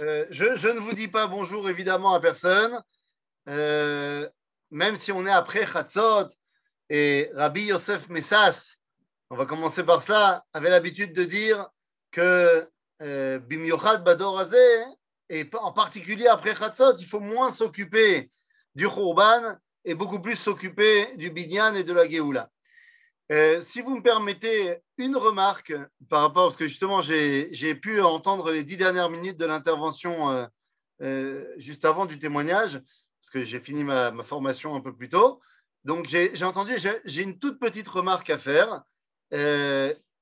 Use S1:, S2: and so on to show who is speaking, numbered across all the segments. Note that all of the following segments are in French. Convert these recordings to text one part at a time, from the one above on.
S1: Euh, je, ne vous dis pas bonjour évidemment à personne, euh, même si on est après Chatzot et Rabbi Yosef Messas, on va commencer par cela, avait l'habitude de dire que euh, Bimyochad Badorazé, et en particulier après Chatzot, il faut moins s'occuper du Khurban et beaucoup plus s'occuper du Binyan et de la Géoula. Euh, si vous me permettez une remarque par rapport, parce que justement j'ai pu entendre les dix dernières minutes de l'intervention euh, euh, juste avant du témoignage, parce que j'ai fini ma, formation un peu plus tôt. Donc j'ai entendu, j'ai une toute petite remarque à faire.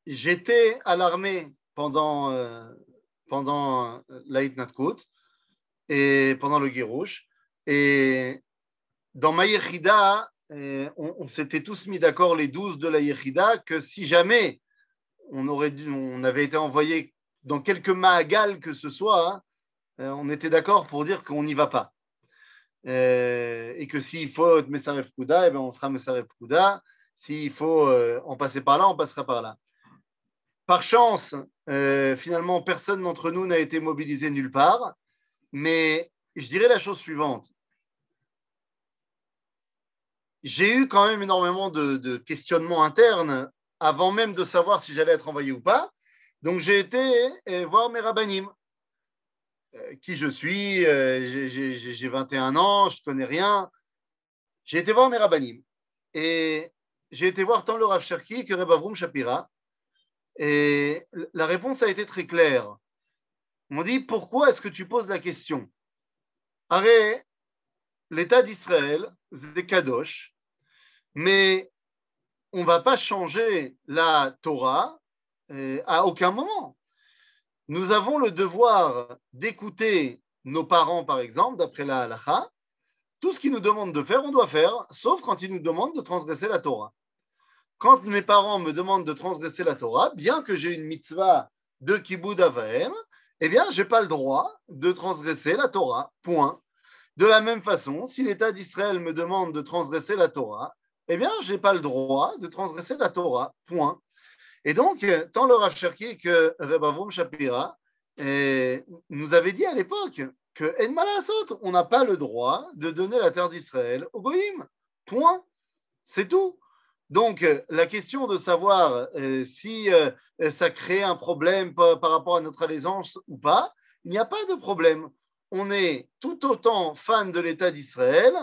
S1: J'étais à l'armée pendant, pendant l'Aït et pendant le Guérouche. Et dans ma on, s'était tous mis d'accord, les douze de la Yechida, que si jamais on, aurait dû, on avait été envoyé dans quelque Mahagal que ce soit, hein, euh, on était d'accord pour dire qu'on n'y va pas. Euh, et que s'il faut être Messaref Kouda, eh ben, on sera Messaref Kouda. S'il faut euh, en passer par là, on passera par là. Par chance, finalement, personne d'entre nous n'a été mobilisé nulle part. Mais je dirais la chose suivante j'ai eu quand même énormément de, questionnements internes avant même de savoir si j'allais être envoyé ou pas. Donc j'ai été euh, voir mes rabbinim. Euh, qui je suis, euh, j'ai 21 ans, je ne connais rien. J'ai été voir mes rabbinim. Et j'ai été voir tant le Rav Cherki que Rebavrum Shapira. Et la réponse a été très claire. On dit Pourquoi est-ce que tu poses la question? Arrête, l'État d'Israël, c'est Kadosh, mais on ne va pas changer la Torah euh, à aucun moment. Nous avons le devoir d'écouter nos parents, par exemple, d'après la halacha. Tout ce qu'ils nous demandent de faire, on doit faire, sauf quand ils nous demandent de transgresser la Torah. Quand mes parents me demandent de transgresser la Torah, bien que j'ai une mitzvah de kibbud avaim, eh bien, je n'ai pas le droit de transgresser la Torah. Point. De la même façon, si l'État d'Israël me demande de transgresser la Torah, eh bien, je n'ai pas le droit de transgresser la Torah. Point. Et donc, tant le Rav que Rebavum Shapira eh, nous avaient dit à l'époque que En on n'a pas le droit de donner la terre d'Israël au Goïm. Point. C'est tout. Donc, la question de savoir si ça crée un problème par, par rapport à notre allégeance ou pas, il n'y a pas de problème. On est tout autant fan de l'État d'Israël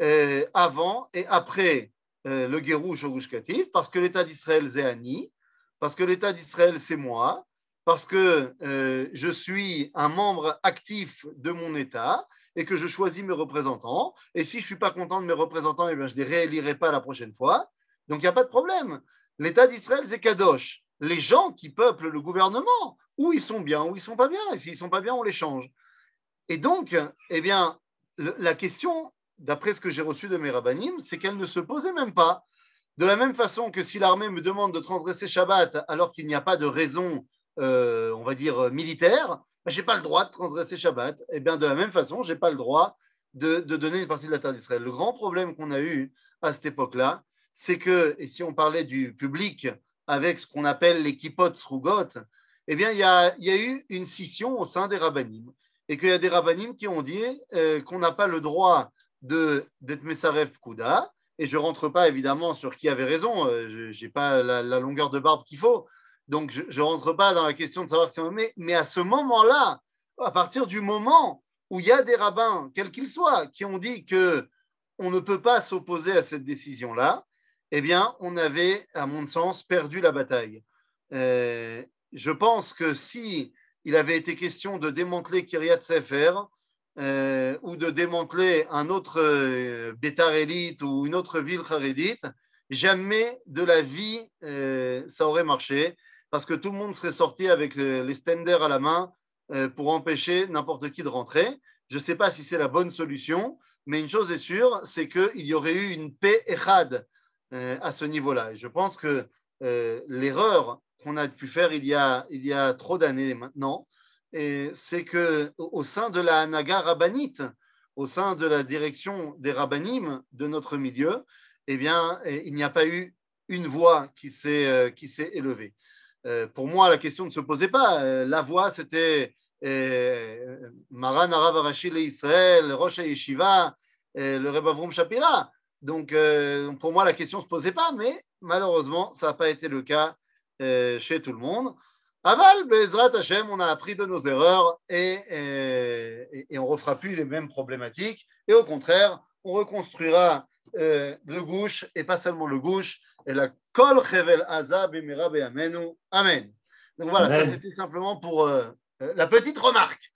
S1: euh, avant et après euh, le Guérouche au Katif, parce que l'État d'Israël, c'est Annie, parce que l'État d'Israël, c'est moi, parce que euh, je suis un membre actif de mon État et que je choisis mes représentants. Et si je ne suis pas content de mes représentants, eh bien, je ne les réélirai pas la prochaine fois. Donc, il n'y a pas de problème. L'État d'Israël, c'est Kadosh. Les gens qui peuplent le gouvernement, où ils sont bien, où ils ne sont pas bien. Et s'ils ne sont pas bien, on les change. Et donc, eh bien, la question d'après ce que j'ai reçu de mes rabbinim, c'est qu'elle ne se posait même pas. De la même façon que si l'armée me demande de transgresser Shabbat alors qu'il n'y a pas de raison, euh, on va dire, militaire, ben, je n'ai pas le droit de transgresser Shabbat. Et eh bien de la même façon, je n'ai pas le droit de, donner une partie de la terre d'Israël. Le grand problème qu'on a eu à cette époque-là, c'est que, et si on parlait du public avec ce qu'on appelle les kippot srugot, eh bien, il y, a, eu une scission au sein des rabbinim. Et qu'il y a des rabbinim qui ont dit euh, qu'on n'a pas le droit d'être Messaref Kouda. Et je ne rentre pas évidemment sur qui avait raison, euh, je n'ai pas la, longueur de barbe qu'il faut. Donc je ne rentre pas dans la question de savoir si on mais à ce moment-là, à partir du moment où il y a des rabbins, quels qu'ils soient, qui ont dit que on ne peut pas s'opposer à cette décision-là, eh bien, on avait, à mon sens, perdu la bataille. Euh, je pense que si il avait été question de démanteler Kiryat Sefer, euh, ou de démanteler un autre euh, Bétar élite ou une autre ville charédite, jamais de la vie euh, ça aurait marché parce que tout le monde serait sorti avec les stenders à la main pour empêcher n'importe qui de rentrer. Je ne sais pas si c'est la bonne solution, mais une chose est sûre, c'est qu'il y aurait eu une paix échad à ce niveau-là. Et je pense que l'erreur qu'on a pu faire il y a trop d'années maintenant, c'est que au sein de la Naga rabbinite, au sein de la direction des rabbinim de notre milieu, eh bien, il n'y a pas eu une voix qui s'est euh, élevée. Euh, pour moi, la question ne se posait pas. Euh, la voix, c'était Maran Arav Arashi Israël, Rosh Yeshiva, le Rebbe Avrum Shapira. Donc, pour moi, la question ne se posait pas, mais malheureusement, ça n'a pas été le cas chez tout le monde. Aval, Bezrat Hashem, on a appris de nos erreurs et, et, on ne refera plus les mêmes problématiques. Et au contraire, on reconstruira le gauche et pas seulement le gauche, et la Kol Chevel Azab Amenu. Amen. Donc voilà, c'était simplement pour euh, euh, la petite remarque.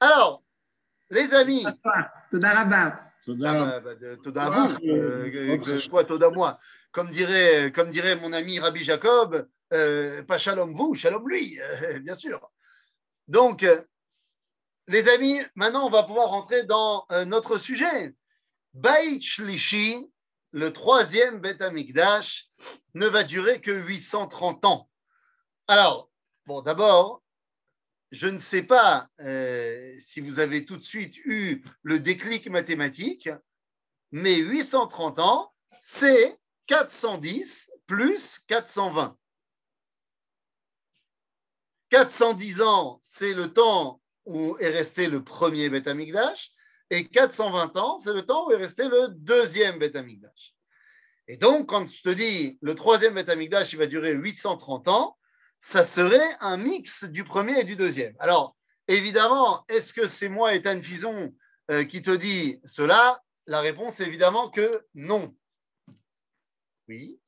S1: Alors, les amis.
S2: Toda
S1: Toda Toda vous. Quoi, Toda moi. Comme dirait, comme dirait mon ami Rabbi Jacob, euh, pas shalom vous, shalom lui, bien sûr. Donc, les amis, maintenant on va pouvoir rentrer dans notre sujet. Beit Shlishi, le troisième Bet Amikdash, ne va durer que 830 ans. Alors, bon, d'abord, je ne sais pas euh, si vous avez tout de suite eu le déclic mathématique, mais 830 ans, c'est 410 plus 420. 410 ans, c'est le temps où est resté le premier Beth et 420 ans, c'est le temps où est resté le deuxième Beth. Et donc, quand je te dis le troisième Beth Amikdash, il va durer 830 ans, ça serait un mix du premier et du deuxième. Alors, évidemment, est-ce que c'est moi, Ethan Fison, euh, qui te dit cela? La réponse est évidemment que non. Oui.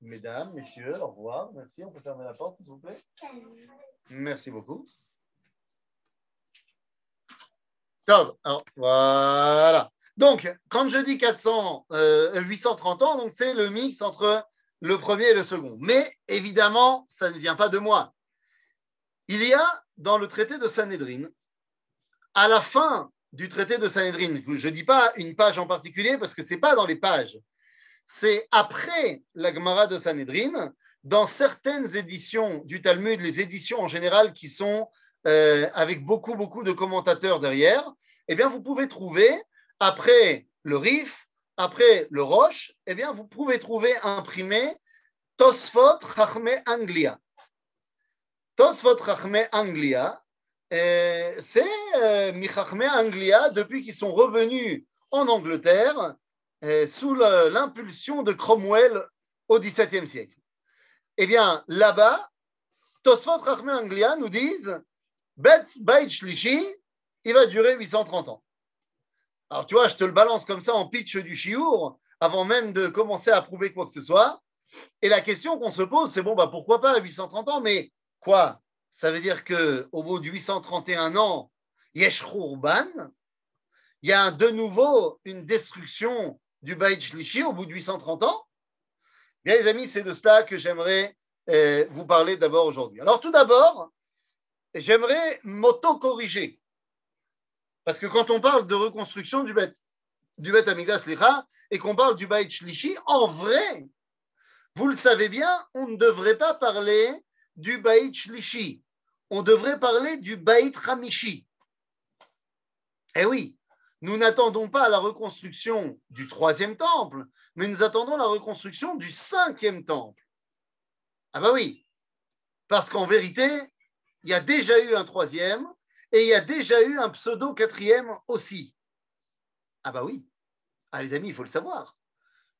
S1: Mesdames, messieurs, au revoir. Merci. On peut fermer la porte, s'il vous plaît. Merci beaucoup. Top. Alors, voilà. Donc, quand je dis 400, 830 euh, ans, donc c'est le mix entre le premier et le second. Mais évidemment, ça ne vient pas de moi. Il y a dans le traité de Sanhedrin, à la fin du traité de Sanhedrin, je ne dis pas une page en particulier parce que ce n'est pas dans les pages, c'est après la Gemara de Sanhedrin, dans certaines éditions du Talmud, les éditions en général qui sont euh, avec beaucoup, beaucoup de commentateurs derrière, eh bien, vous pouvez trouver, après le Rif, après le Roche, eh bien, vous pouvez trouver imprimé Tosfot Chachme Anglia. Tosfot Chachme Anglia, euh, c'est euh, Anglia depuis qu'ils sont revenus en Angleterre sous l'impulsion de Cromwell au XVIIe siècle. Eh bien, là-bas, Tosfot Rachme Anglia nous disent Bet Bait Shlishi, il va durer 830 ans. Alors, tu vois, je te le balance comme ça en pitch du chiour avant même de commencer à prouver quoi que ce soit. Et la question qu'on se pose, c'est bon, bah, pourquoi pas 830 ans? Mais quoi? Ça veut dire qu'au bout de 831 ans, Yesh il y a de nouveau une destruction du Bait Shlishi au bout de 830 ans Bien, les amis, c'est de cela que j'aimerais euh, vous parler d'abord aujourd'hui. Alors, tout d'abord, j'aimerais m'auto-corriger. Parce que quand on parle de reconstruction du Bet, du Bet Amigdash Licha et qu'on parle du Baït Shlishi, en vrai, vous le savez bien, on ne devrait pas parler du Baït Shlishi. On devrait parler du Baït Ramishi. Eh oui, nous n'attendons pas la reconstruction du troisième temple, mais nous attendons la reconstruction du cinquième temple. Ah bah oui, parce qu'en vérité, il y a déjà eu un troisième et il y a déjà eu un pseudo quatrième aussi. Ah bah oui, ah les amis, il faut le savoir.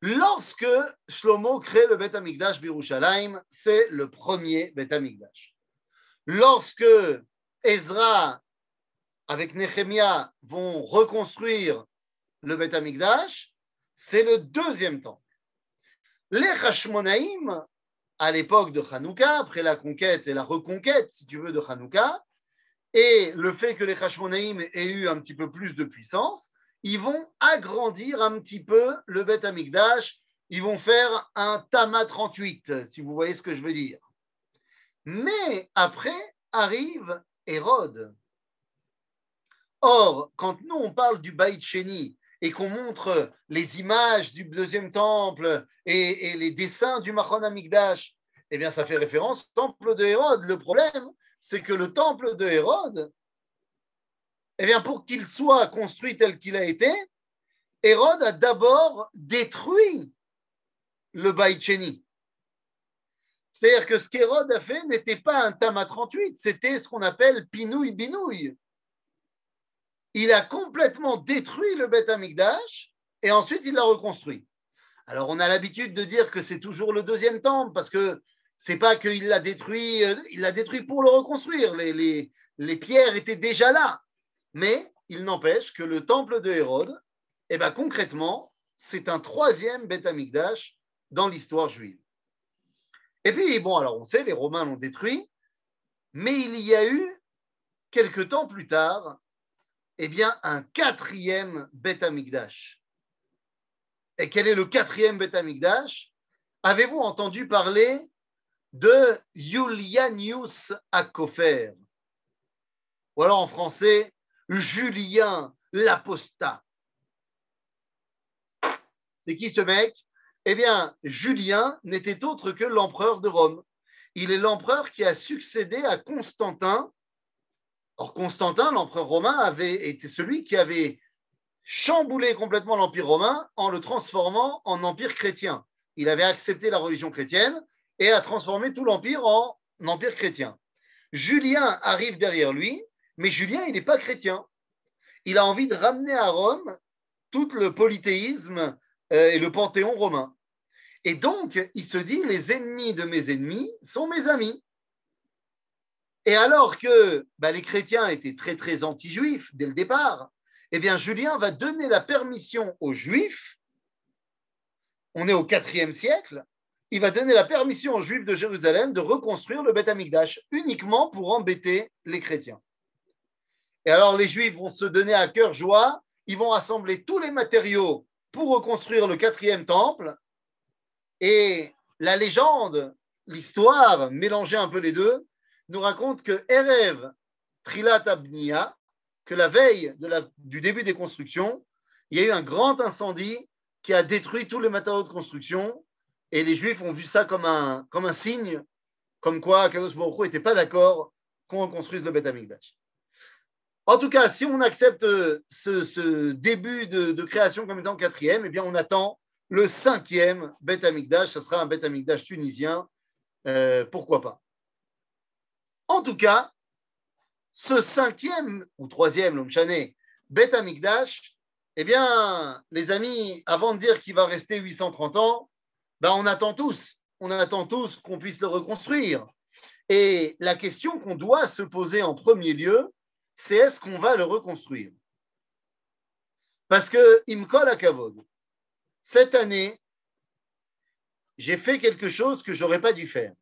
S1: Lorsque Shlomo crée le Bet Amikdash Birushalayim, c'est le premier Bet Amikdash. Lorsque Ezra avec Nehemia, vont reconstruire le Beth Amikdash, c'est le deuxième temple. Les Hashmonaïm, à l'époque de Hanouka, après la conquête et la reconquête, si tu veux, de Hanouka, et le fait que les Hashmonaïm aient eu un petit peu plus de puissance, ils vont agrandir un petit peu le Beth Amikdash, ils vont faire un Tama 38, si vous voyez ce que je veux dire. Mais après arrive Hérode. Or, quand nous, on parle du Baït Sheni et qu'on montre les images du deuxième temple et, les dessins du Machon Amigdash, eh bien, ça fait référence au temple de Hérode. Le problème, c'est que le temple de Hérode, eh bien, pour qu'il soit construit tel qu'il a été, Hérode a d'abord détruit le Baït Sheni. C'est-à-dire que ce qu'Hérode a fait n'était pas un Tama 38, c'était ce qu'on appelle pinouille-binouille. Il a complètement détruit le Beth Amikdash et ensuite il l'a reconstruit. Alors on a l'habitude de dire que c'est toujours le deuxième temple parce que c'est pas qu'il l'a détruit, euh, il l'a détruit pour le reconstruire. Les, les, pierres étaient déjà là. Mais il n'empêche que le temple de Hérode, eh ben, concrètement, c'est un troisième Beth Amikdash dans l'histoire juive. Et puis, bon, alors on sait, les Romains l'ont détruit, mais il y a eu, quelque temps plus tard, eh bien, un quatrième Beth Amikdash. Et quel est le quatrième Beth Amikdash? Avez-vous entendu parler de Julianius Akofer? Ou alors en français, Julien l'apostat. C'est qui ce mec? Eh bien, Julien n'était autre que l'empereur de Rome. Il est l'empereur qui a succédé à Constantin. Or, Constantin, l'empereur romain, avait été celui qui avait chamboulé complètement l'empire romain en le transformant en empire chrétien. Il avait accepté la religion chrétienne et a transformé tout l'empire en empire chrétien. Julien arrive derrière lui, mais Julien, il n'est pas chrétien. Il a envie de ramener à Rome tout le polythéisme euh, et le panthéon romain. Et donc, il se dit, les ennemis de mes ennemis sont mes amis. Et alors que bah, les chrétiens étaient très, très anti-juifs dès le départ, eh bien, Julien va donner la permission aux juifs, on est au IVe siècle, il va donner la permission aux juifs de Jérusalem de reconstruire le Beth Amikdash uniquement pour embêter les chrétiens. Et alors, les juifs vont se donner à cœur joie, ils vont rassembler tous les matériaux pour reconstruire le quatrième temple. Et la légende, l'histoire, mélanger un peu les deux, nous raconte que Erev Trilat Abnia, que la veille du début des constructions, il y a eu un grand incendie qui a détruit tous les matériaux de construction. Et les Juifs ont vu ça comme un, signe, comme quoi Kadosh Baruch n'était pas d'accord qu'on reconstruise le Beth Amikdash. En tout cas, si on accepte euh, ce, début de, création comme étant quatrième, eh bien, on attend le cinquième Beth Amikdash. Ce sera un Beth Amikdash tunisien. Euh, pourquoi pas En tout cas, ce cinquième ou troisième, l'Omchané, Beth Amikdash, eh bien, les amis, avant de dire qu'il va rester 830 ans, ben, on attend tous. On attend tous qu'on puisse le reconstruire. Et la question qu'on doit se poser en premier lieu, c'est est-ce qu'on va le reconstruire? Parce que, il me colle à Kavod. Cette année, j'ai fait quelque chose que je n'aurais pas dû faire.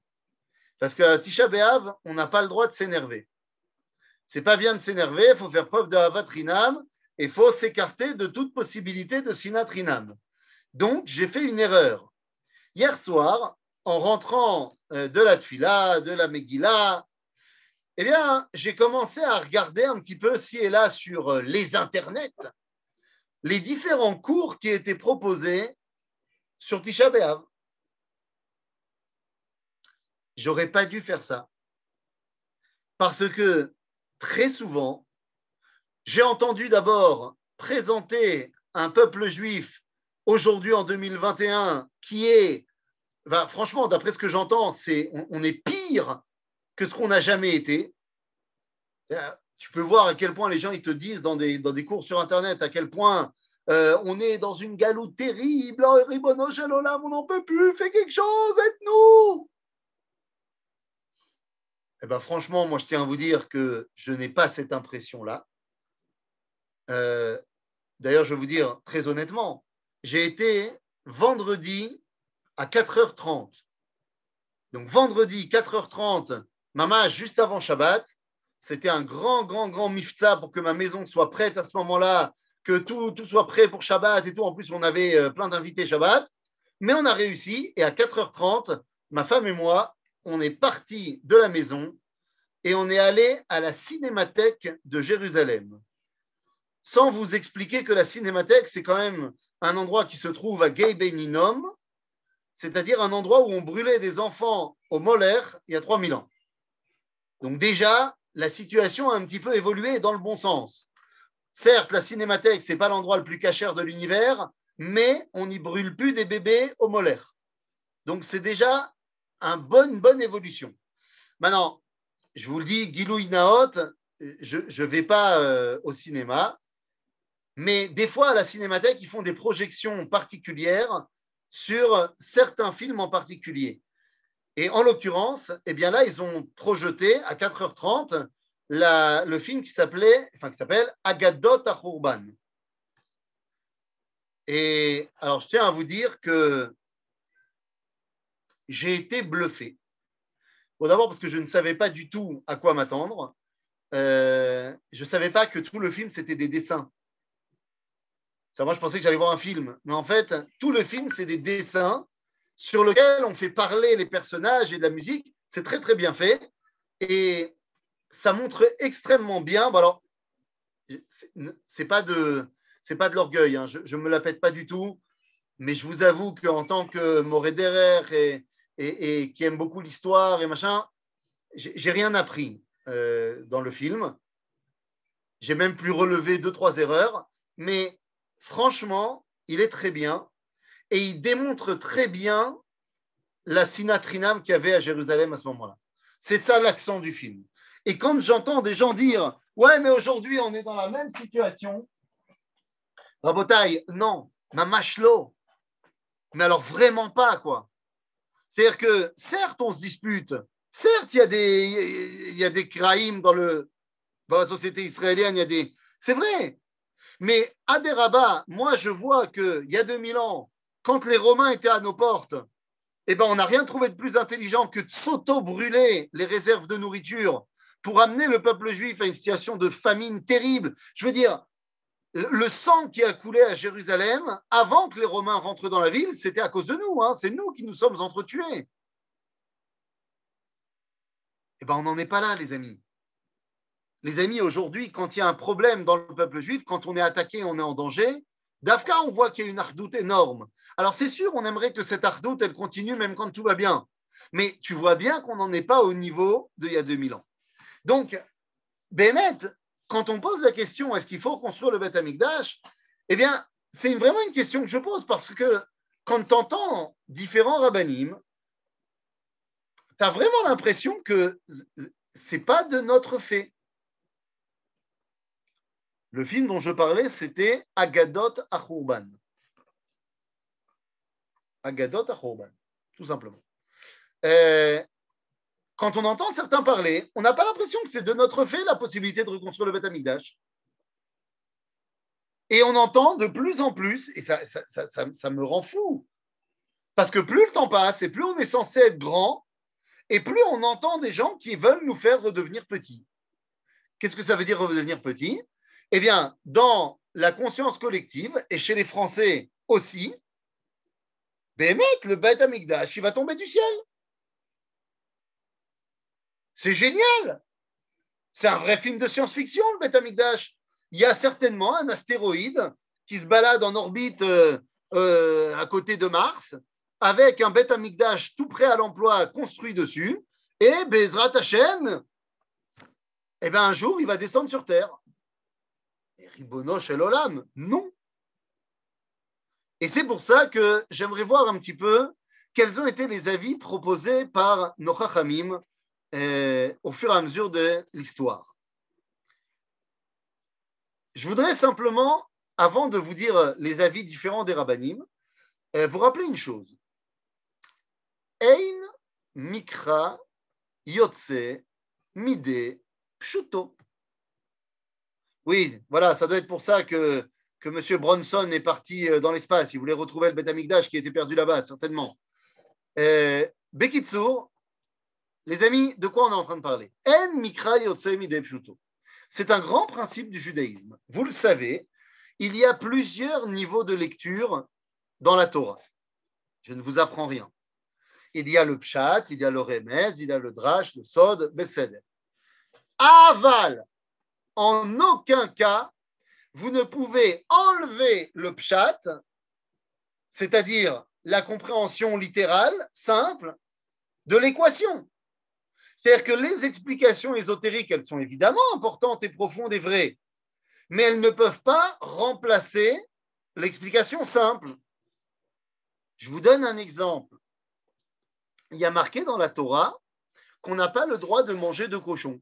S1: Parce qu'à Tisha B'Av, on n'a pas le droit de s'énerver. C'est pas bien de s'énerver, il faut faire preuve de Havatrinam et il faut s'écarter de toute possibilité de Sinatrinam. Donc, j'ai fait une erreur. Hier soir, en rentrant euh, de la Tfila, de la Megillah, eh bien, j'ai commencé à regarder un petit peu ci et là sur euh, les internets les différents cours qui étaient proposés sur Tisha B'Av. J'aurais pas dû faire ça. Parce que très souvent, j'ai entendu d'abord présenter un peuple juif aujourd'hui en 2021 qui est, bah, franchement, d'après ce que j'entends, c'est on, est pire que ce qu'on n'a jamais été. Euh, tu peux voir à quel point les gens ils te disent dans des, dans des cours sur Internet à quel point euh, on est dans une galoute terrible. Oh, on n'en peut plus, fais quelque chose, aide-nous. Eh ben, franchement, moi, je tiens à vous dire que je n'ai pas cette impression-là. Euh, d'ailleurs, je vais vous dire très honnêtement, j'ai été vendredi à 4h30. Donc, vendredi, 4h30, Maman, juste avant Shabbat, c'était un grand, grand, grand mifta pour que ma maison soit prête à ce moment-là, que tout, tout, soit prêt pour Shabbat et tout. En plus, on avait euh, plein d'invités Shabbat. Mais on a réussi et à 4h30, ma femme et moi, on est parti de la maison et on est allé à la cinémathèque de Jérusalem. Sans vous expliquer que la cinémathèque, c'est quand même un endroit qui se trouve à Gay Beninom, c'est-à-dire un endroit où on brûlait des enfants au Moller il y a 3000 ans. Donc déjà, la situation a un petit peu évolué dans le bon sens. Certes, la cinémathèque, ce n'est pas l'endroit le plus cachère de l'univers, mais on n'y brûle plus des bébés au molaire. Donc c'est déjà une bonne évolution. Maintenant, je vous le dis, Gilou Inaot, je ne vais pas euh, au cinéma, mais des fois à la cinémathèque, ils font des projections particulières sur certains films en particulier. Et en l'occurrence, eh bien là, ils ont projeté à 4h30 le film qui s'appelait, enfin qui s'appelle Agadot Achourban. Et alors, je tiens à vous dire que j'ai été bluffé. D'abord parce que je ne savais pas du tout à quoi m'attendre. Euh, je ne savais pas que tout le film, c'était des dessins. Moi, je pensais que j'allais voir un film. Mais en fait, tout le film, c'est des dessins sur lesquels on fait parler les personnages et de la musique. C'est très, très bien fait. Et ça montre extrêmement bien. Bon, alors, c'est pas de, pas de l'orgueil. Hein. Je, ne me la pète pas du tout. Mais je vous avoue qu'en tant que Moré et, et, qui aime beaucoup l'histoire et machin, j'ai rien appris euh, dans le film. J'ai même plus relevé deux, trois erreurs. Mais franchement, il est très bien. Et il démontre très bien la sinatrinam qu'il y avait à Jérusalem à ce moment-là. C'est ça l'accent du film. Et quand j'entends des gens dire Ouais, mais aujourd'hui, on est dans la même situation. Rabotaille, non, mamashlo. Mais alors vraiment pas, quoi. C'est-à-dire que, certes, on se dispute. Certes, il y a des, il y a des crimes dans, le, dans la société israélienne. Il y a des... C'est vrai. Mais à des moi, je vois qu'il y a 2000 ans, quand les Romains étaient à nos portes, eh ben, on n'a rien trouvé de plus intelligent que de s'auto-brûler les réserves de nourriture pour amener le peuple juif à une situation de famine terrible. Je veux dire, le sang qui a coulé à Jérusalem avant que les Romains rentrent dans la ville, c'était à cause de nous. Hein. C'est nous qui nous sommes entretués. Eh bien, on n'en est pas là, les amis. Les amis, aujourd'hui, quand il y a un problème dans le peuple juif, quand on est attaqué, on est en danger, d'Afka, on voit qu'il y a une ardoute énorme. Alors, c'est sûr, on aimerait que cette ardoute, elle continue même quand tout va bien. Mais tu vois bien qu'on n'en est pas au niveau d'il y a 2000 ans. Donc, Bémet, quand on pose la question est-ce qu'il faut construire le Beth Amikdash Eh bien, c'est vraiment une question que je pose parce que quand tu entends différents rabbinim, tu as vraiment l'impression que c'est pas de notre fait. Le film dont je parlais, c'était Agadot Achourban. Agadot Achourban, tout simplement. Euh, quand on entend certains parler, on n'a pas l'impression que c'est de notre fait la possibilité de reconstruire le Beth Amikdash. Et on entend de plus en plus, et ça, me rend fou, parce que plus le temps passe et plus on est censé être grand, et plus on entend des gens qui veulent nous faire redevenir petits. Qu'est-ce que ça veut dire redevenir petit Eh bien, dans la conscience collective, et chez les Français aussi, mec, le Beth Amikdash, il va tomber du ciel. C'est génial. C'est un vrai film de science-fiction, le Beth Amikdash. Il y a certainement un astéroïde qui se balade en orbite euh, euh, à côté de Mars, avec un Beth Amikdash tout prêt à l'emploi construit dessus, et Bezrat Hashem, eh ben, un jour, il va descendre sur Terre. Et Ribono Shel Olam, non. Et c'est pour ça que j'aimerais voir un petit peu quels ont été les avis proposés par nos euh, au fur et à mesure de l'histoire. Je voudrais simplement, avant de vous dire les avis différents des rabbinim, euh, vous rappeler une chose. Ein mikra yotse mide pshuto. Oui, voilà, ça doit être pour ça que, que M. Bronson est parti euh, dans l'espace. Il voulait retrouver le Beth Amikdash qui était perdu là-bas, certainement. Euh, les amis, de quoi on est en train de parler? C'est un grand principe du judaïsme. Vous le savez, il y a plusieurs niveaux de lecture dans la Torah. Je ne vous apprends rien. Il y a le pshat, il y a le remez, il y a le drash, le sod, besed. Aval, en aucun cas, vous ne pouvez enlever le pshat, c'est-à-dire la compréhension littérale, simple, de l'équation. C'est-à-dire que les explications ésotériques, elles sont évidemment importantes et profondes et vraies, mais elles ne peuvent pas remplacer l'explication simple. Je vous donne un exemple. il y a marqué dans la Torah qu'on n'a pas le droit de manger de cochon.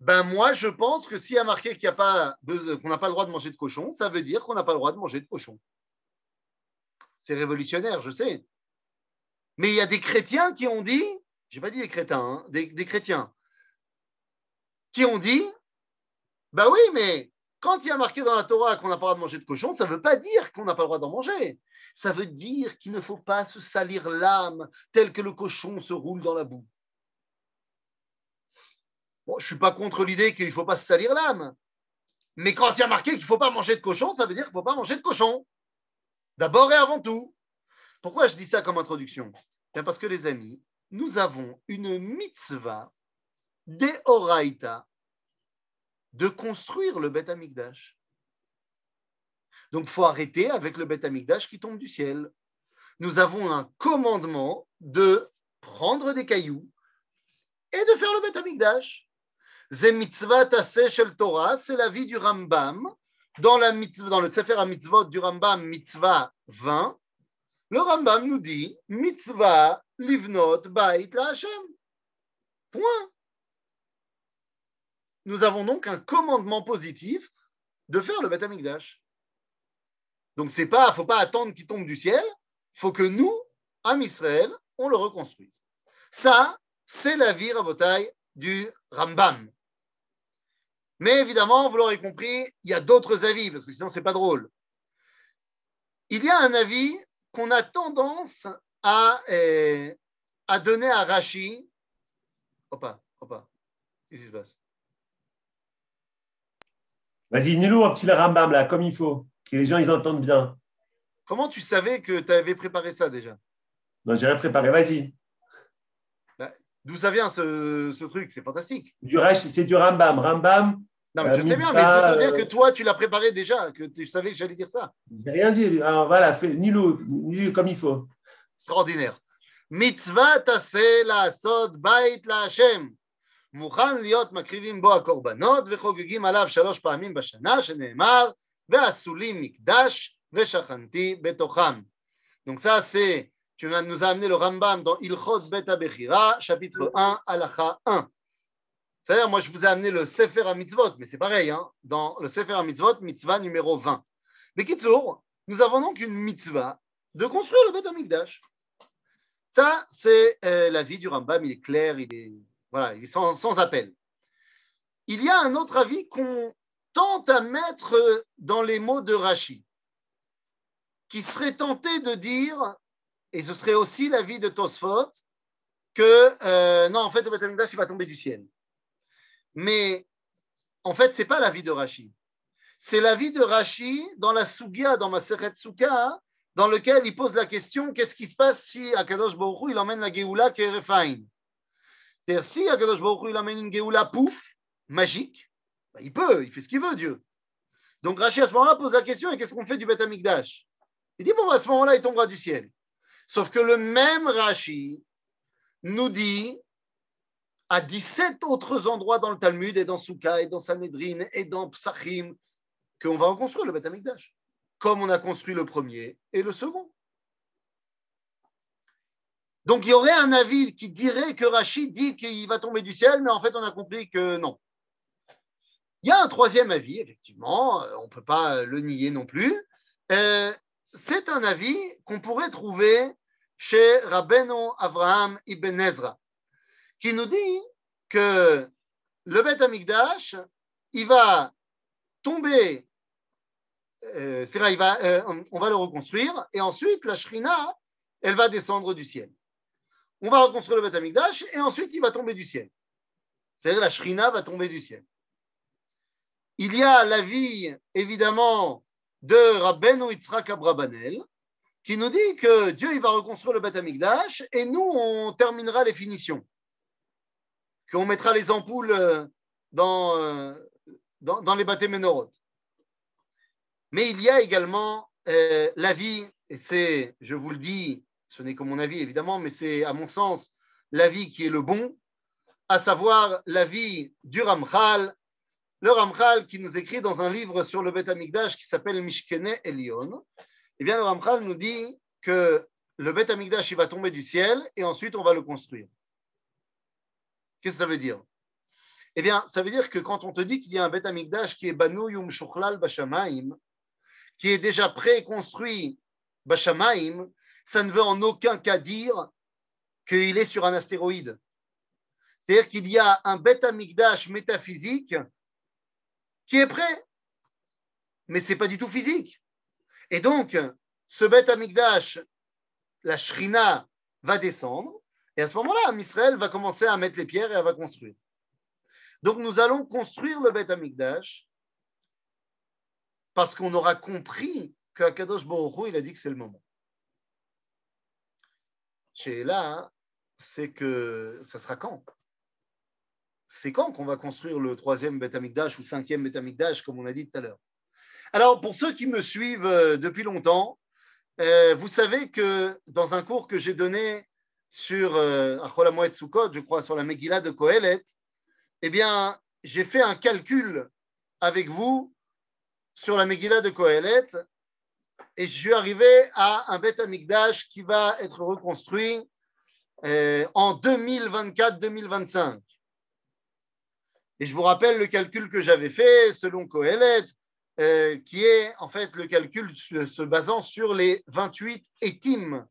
S1: Ben moi, je pense que s'il y a marqué qu'on n'a pas le droit de manger de cochon, ça veut dire qu'on n'a pas le droit de manger de cochon. C'est révolutionnaire, je sais. Mais il y a des chrétiens qui ont dit, j'ai pas dit des crétins, hein, des, chrétiens, qui ont dit, bah oui, mais quand il y a marqué dans la Torah qu'on n'a pas le droit de manger de cochon, ça ne veut pas dire qu'on n'a pas le droit d'en manger. Ça veut dire qu'il ne faut pas se salir l'âme tel que le cochon se roule dans la boue. Je ne suis pas contre l'idée qu'il ne faut pas se salir l'âme. Mais quand il y a marqué qu'il ne faut pas manger de cochon, ça veut dire qu'il ne faut pas manger de cochon. D'abord et avant tout. Pourquoi je dis ça comme introduction? Parce que les amis, nous avons une mitzvah Oraita de construire le Beth Amikdash. Donc, il faut arrêter avec le Beth Amikdash qui tombe du ciel. Nous avons un commandement de prendre des cailloux et de faire le Beth Amikdash. C'est mitzvah Torah, c'est la vie du Rambam. Dans, dans le Sefer HaMitzvot du Rambam, mitzvah 20, le Rambam nous dit mitzvah livnot bait la Hashem. Point nous avons donc un commandement positif de faire le Beth Amikdash. Donc c'est pas, faut pas attendre qu'il tombe du ciel, faut que nous, Am Israël, on le reconstruise. Ça, c'est la vie du Rambam. Mais évidemment, vous l'aurez compris, il y a d'autres avis, parce que sinon c'est pas drôle. Il y a un avis qu'on a tendance à, euh, à donner à Rashi. Opa, opa, qu'est-ce qui se passe?
S2: Vas-y, nous un petit Rambam, là, comme il faut, que les gens ils entendent bien.
S1: Comment tu savais que tu avais préparé ça déjà?
S2: Non, j'ai rien préparé, vas-y.
S1: Bah, d'où ça vient ce, truc? C'est fantastique.
S2: Du c'est du Rambam. Rambam.
S1: Non, mais je sais bien, mais d'où ça vient que toi, tu l'as préparé déjà, que tu savais que j'allais dire ça
S2: J'ai rien dit. Alors voilà, fais, Nilou, comme il faut.
S1: Extraordinaire. Mitzvah tase la sod bait la Hashem. מוכן להיות מקריבים בו הקורבנות וחוגגים עליו שלוש פעמים בשנה, שנאמר, ועשולים מקדש ושכנתי בתוכם. Donc ça, c'est, tu nous as amené le Rambam dans Ilchot Bet Bechira, chapitre 1, Alacha 1. C'est-à-dire, moi, je vous ai amené le Sefer HaMitzvot, mais c'est pareil, hein, dans le Sefer HaMitzvot, mitzvah numéro 20. Mais Kitsour, nous avons donc une mitzvah de construire le Bet HaMikdash. Ça, c'est euh, la vie du Rambam, il est clair, il est voilà, il est sans, appel. Il y a un autre avis qu'on tente à mettre dans les mots de Rachi, qui serait tenté de dire, et ce serait aussi l'avis de Tosfot, que euh, non, en fait, le Beth il va tomber du ciel. Mais en fait, ce n'est pas l'avis de Rachi. C'est l'avis de Rachi dans la Sugia, dans ma Souka, dans lequel il pose la question qu'est-ce qui se passe si Akadosh Baruch il emmène la Geoula qui est c'est-à-dire, si Akadosh Baruch il amène une Géoula pouf, magique, bah, il peut, il fait ce qu'il veut, Dieu. Donc Rachid, à ce moment-là, pose la question et qu'est-ce qu'on fait du Beth Amikdash Il dit, bon, à ce moment-là, il tombera du ciel. Sauf que le même Rashi nous dit à 17 autres endroits dans le Talmud et dans Souka et dans Sanhedrin et dans Psachim qu'on va reconstruire le Beth Amikdash, comme on a construit le premier et le second. Donc il y aurait un avis qui dirait que Rachid dit qu'il va tomber du ciel, mais en fait on a compris que non. Il y a un troisième avis, effectivement, euh, on ne peut pas le nier non plus. Euh, c'est un avis qu'on pourrait trouver chez Rabbeinu Avraham ibn Ezra, qui nous dit que le Beth Amikdash, il va tomber, euh, va, on va le reconstruire, et ensuite la Shrina, elle va descendre du ciel on va reconstruire le Beth Amikdash et ensuite il va tomber du ciel. C'est-à-dire la Shrina va tomber du ciel. Il y a l'avis, évidemment, de Rabbeinu Yitzhak Abrabanel, qui nous dit que Dieu il va reconstruire le Beth Amikdash et nous, on terminera les finitions. Qu'on mettra les ampoules euh, dans, euh, dans, les bâtés Ménorot. Mais il y a également euh, l'avis, et c'est, je vous le dis, ce n'est que mon avis évidemment, mais c'est à mon sens l'avis qui est le bon, à savoir l'avis du Ramchal, le Ramchal qui nous écrit dans un livre sur le Beth Amikdash qui s'appelle Mishkene Elion. Eh bien, le Ramchal nous dit que le Beth Amikdash, il va tomber du ciel et ensuite on va le construire. Qu'est-ce que ça veut dire? Eh bien, ça veut dire que quand on te dit qu'il y a un Beth Amikdash qui est Banouyum Shukhlal Bashamaim, qui est déjà préconstruit Bashamaim, ça ne veut en aucun cas dire qu'il est sur un astéroïde. C'est-à-dire qu'il y a un Beth Amikdash métaphysique qui est prêt, mais ce n'est pas du tout physique. Et donc, ce Beth Amikdash, la Shrina, va descendre, et à ce moment-là, Israël va commencer à mettre les pierres et elle va construire. Donc, nous allons construire le Beth Amikdash parce qu'on aura compris qu'Akadosh Baruch il a dit que c'est le moment. Chez là, c'est que ça sera quand? C'est quand qu'on va construire le troisième Beth Amikdash ou cinquième Beth Amikdash, comme on a dit tout à l'heure Alors, pour ceux qui me suivent euh, depuis longtemps, euh, vous savez que dans un cours que j'ai donné sur euh, je crois, sur la Megillah de Kohelet, eh bien, j'ai fait un calcul avec vous sur la Megillah de Kohelet et je suis arrivé à un Beth Amikdash qui va être reconstruit euh, en 2024-2025. Et je vous rappelle le calcul que j'avais fait selon Kohelet, euh, qui est en fait le calcul se basant sur les 28 étimes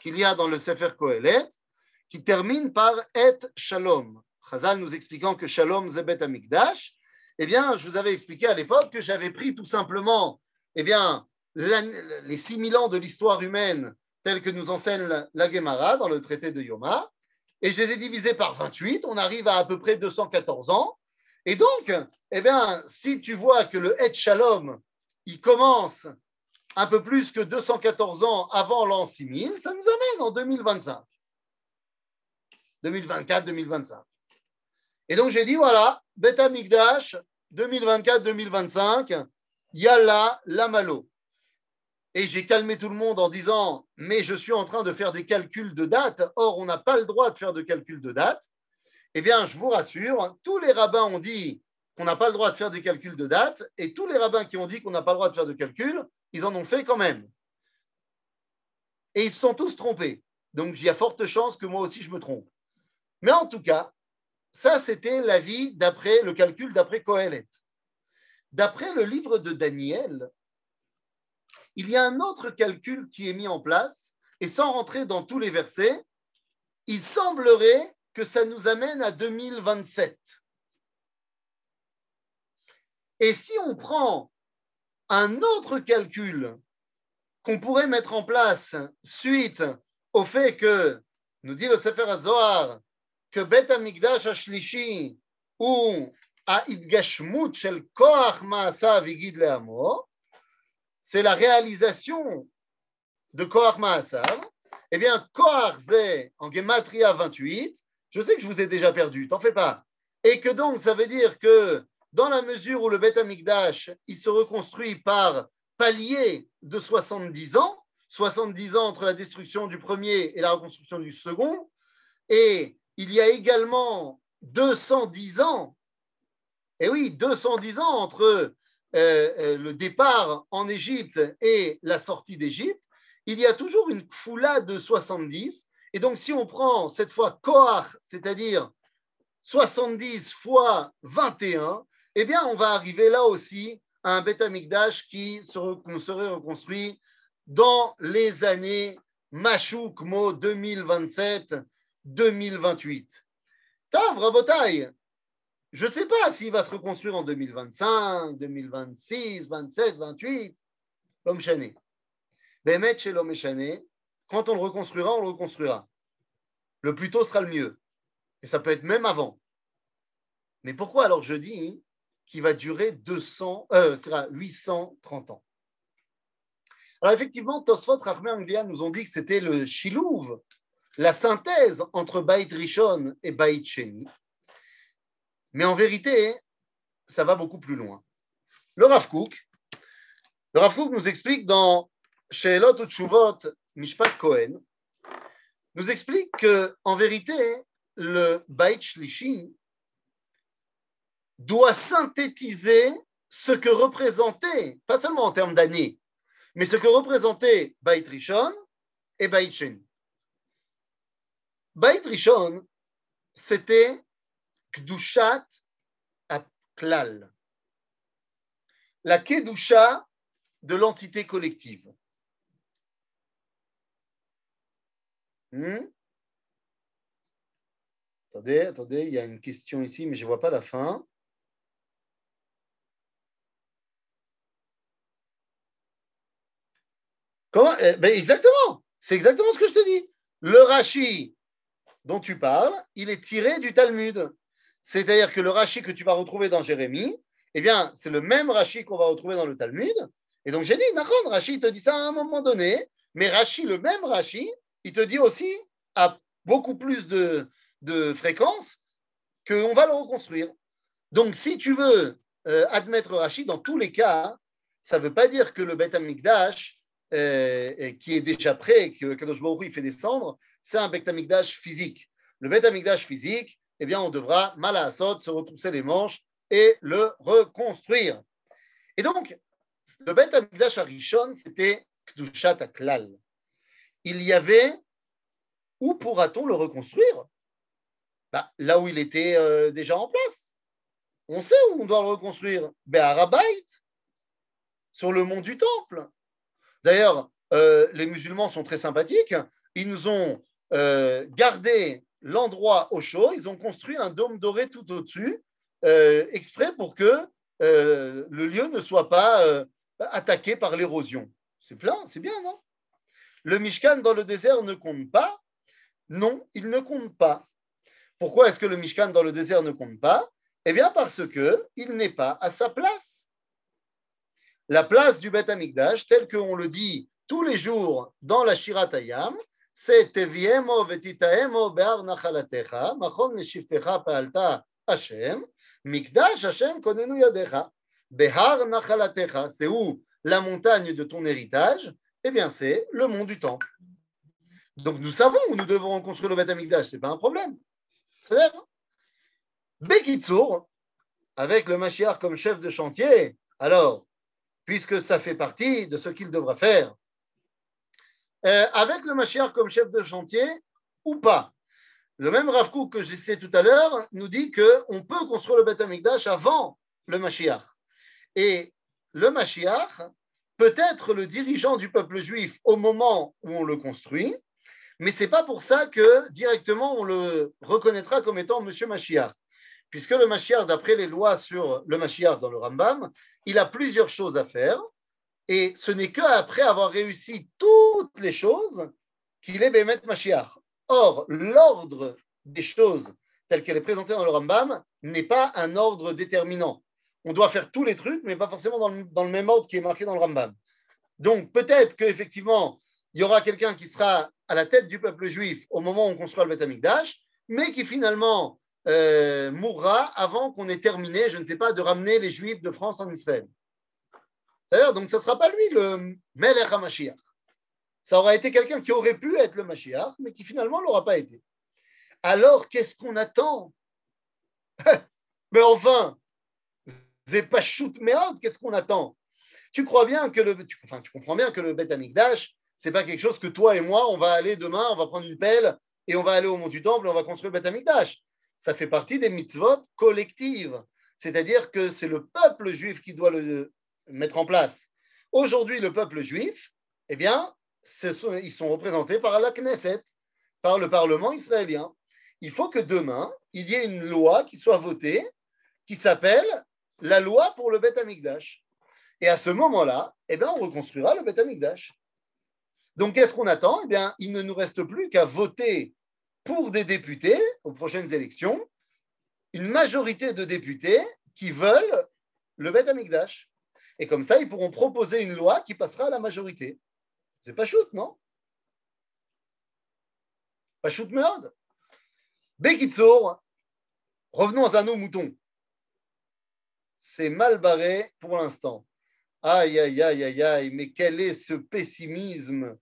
S1: qu'il y a dans le Sefer Kohelet, qui termine par Et Shalom. Chazal nous expliquant que Shalom Zebet Amikdash, eh bien, je vous avais expliqué à l'époque que j'avais pris tout simplement eh bien, les 6000 ans de l'histoire humaine tels que nous enseigne la Gemara dans le traité de Yoma, et je les ai divisés par 28, on arrive à à peu près 214 ans. Et donc, eh bien, si tu vois que le Et Shalom, il commence un peu plus que 214 ans avant l'an 6000, ça nous amène en 2025. 2024-2025. Et donc j'ai dit, voilà, Beta Mikdash, 2024-2025, Yalla Lamalo. Et j'ai calmé tout le monde en disant, mais je suis en train de faire des calculs de date, or on n'a pas le droit de faire de calculs de date. Eh bien, je vous rassure, tous les rabbins ont dit qu'on n'a pas le droit de faire des calculs de date, et tous les rabbins qui ont dit qu'on n'a pas le droit de faire de calculs, ils en ont fait quand même. Et ils se sont tous trompés. Donc il y a forte chance que moi aussi je me trompe. Mais en tout cas, ça c'était l'avis d'après le calcul d'après Kohelet. D'après le livre de Daniel, il y a un autre calcul qui est mis en place, et sans rentrer dans tous les versets, il semblerait que ça nous amène à 2027. Et si on prend un autre calcul qu'on pourrait mettre en place suite au fait que, nous dit le Sefer HaZohar, que Bet HaMikdash HaShlishi ou Ha'idgashmut Shel Koach Ma'asa Vigid Le'amo, c'est la réalisation de Koach Ma'asav. Eh bien, Koach c'est en Gematria 28. Je sais que je vous ai déjà perdu, t'en fais pas. Et que donc, ça veut dire que dans la mesure où le Beth Amikdash, il se reconstruit par palier de 70 ans, 70 ans entre la destruction du premier et la reconstruction du second, et il y a également 210 ans, et oui, 210 ans entre euh, euh, le départ en Égypte et la sortie d'Égypte, il y a toujours une foula de 70. Et donc, si on prend cette fois Koach, c'est-à-dire 70 fois 21, eh bien, on va arriver là aussi à un Beth Amikdash qui serait reconstruit dans les années Machoukmo 2027-2028. Tav, Rabotai, je ne sais pas s'il va se reconstruire en 2025, 2026, 27, 28. L'homme chané. Bémet chez l'homme chané, quand on le reconstruira, on le reconstruira. Le plus tôt sera le mieux. Et ça peut être même avant. Mais pourquoi alors je dis qui va durer 200, euh, 830 ans. Alors effectivement, Tosfot, Rachmé Anglia nous ont dit que c'était le Shilouv, la synthèse entre Baït Rishon et Baït Sheni. Mais en vérité, ça va beaucoup plus loin. Le Rav Kook, le Rav nous explique dans Sheelot Utshuvot Mishpat Kohen, nous explique que en vérité, le Baït Shlishi, doit synthétiser ce que représentait, pas seulement en termes d'années, mais ce que représentait Beit Rishon et Baït Sheni. Baït Rishon, c'était Kdushat Aklal, la Kedusha de l'entité collective. Hmm? Attendez, attendez, il y a une question ici, mais je ne vois pas la fin. Eh ben, Exactement, c'est exactement ce que je te dis. Le Rashi dont tu parles, il est tiré du Talmud. C'est-à-dire que le Rashi que tu vas retrouver dans Jérémie, eh bien, c'est le même Rashi qu'on va retrouver dans le Talmud. Et donc j'ai dit, Rashi te dit ça à un moment donné, mais Rashi, le même Rashi, il te dit aussi à beaucoup plus de, de fréquence qu'on va le reconstruire. Donc si tu veux euh, admettre Rashi, dans tous les cas, ça ne veut pas dire que le Beth Amikdash, euh, qui est déjà prêt, que Kadosh Baruch fait descendre, c'est un Beth Amikdash physique. Le Beth Amikdash physique, eh bien, on devra, mal à se retrousser les manches et le reconstruire. Et donc, le Beth Amikdash Arishon, c'était Kdushat Aklal il y avait où pourra-t-on le reconstruire? Bah, Là où il était euh, déjà en place. On sait où on doit le reconstruire. Ben, à sur le mont du Temple. D'ailleurs, euh, les musulmans sont très sympathiques. Ils nous ont euh, gardé l'endroit au chaud. Ils ont construit un dôme doré tout au-dessus, exprès pour que le lieu ne soit pas attaqué par l'érosion. C'est plein, c'est bien, non? Le Mishkan dans le désert ne compte pas? Non, il ne compte pas. Pourquoi est-ce que le Mishkan dans le désert ne compte pas? Eh bien parce que il n'est pas à sa place. La place du Beth Amikdash, telle qu'on le dit tous les jours dans la Shiratayam, c'est Teviemo vetitaemo be'ar nachalatecha, machon leshiftecha pa'alta Hashem, mikdash Hashem konenu yadecha. Behar nachalatecha, c'est où la montagne de ton héritage, eh bien, c'est le mont du Temple. Donc, nous savons où nous devons reconstruire le Beth Amikdash, ce n'est pas un problème. C'est-à-dire, Bekitsour, avec le Mashiach comme chef de chantier, alors, puisque ça fait partie de ce qu'il devra faire, euh, avec le Mashiach comme chef de chantier ou pas. Le même Rav que j'ai cité tout à l'heure nous dit qu'on peut construire le Beth Amikdash avant le Mashiach. Et le Mashiach, peut être le dirigeant du peuple juif au moment où on le construit, mais ce n'est pas pour ça que directement on le reconnaîtra comme étant Monsieur Mashiach. Puisque le Mashiach, d'après les lois sur le Mashiach dans le Rambam, il a plusieurs choses à faire, et ce n'est qu'après avoir réussi toutes les choses qu'il est Bémet Mashiach. Or, l'ordre des choses tel qu'elle est présentée dans le Rambam n'est pas un ordre déterminant on doit faire tous les trucs, mais pas forcément dans le, même ordre qui est marqué dans le Rambam. Donc peut-être qu'effectivement, il y aura quelqu'un qui sera à la tête du peuple juif au moment où on construira le Beth Amikdash, mais qui finalement euh, mourra avant qu'on ait terminé, je ne sais pas, de ramener les juifs de France en Israël. C'est-à-dire, donc ce ne sera pas lui le Melech HaMashiach. Ça aura été quelqu'un qui aurait pu être le Mashiach, mais qui finalement ne l'aura pas été. Alors, qu'est-ce qu'on attend? Mais enfin, shoot Meod, qu'est-ce qu'on attend? Tu crois bien que le, tu, enfin, tu comprends bien que le Bet Amikdash, c'est pas quelque chose que toi et moi, on va aller demain, on va prendre une pelle et on va aller au mont du Temple et on va construire le Bet Amikdash. Ça fait partie des mitzvot collectives. C'est-à-dire que c'est le peuple juif qui doit le mettre en place. Aujourd'hui, le peuple juif, eh bien, ils sont représentés par la Knesset, par le Parlement israélien. Il faut que demain, il y ait une loi qui soit votée qui s'appelle la loi pour le Beth Amikdash. Et à ce moment-là, eh bien, on reconstruira le Beth Amikdash. Donc, qu'est-ce qu'on attend? Eh bien, il ne nous reste plus qu'à voter pour des députés aux prochaines élections, une majorité de députés qui veulent le Beth Amikdash. Et comme ça, ils pourront proposer une loi qui passera à la majorité. C'est pas shoot, non? Pas shoot merde. Bekitsour, revenons à nos moutons c'est mal barré pour l'instant. Aïe, aïe, aïe, aïe, aïe, mais quel est ce pessimisme?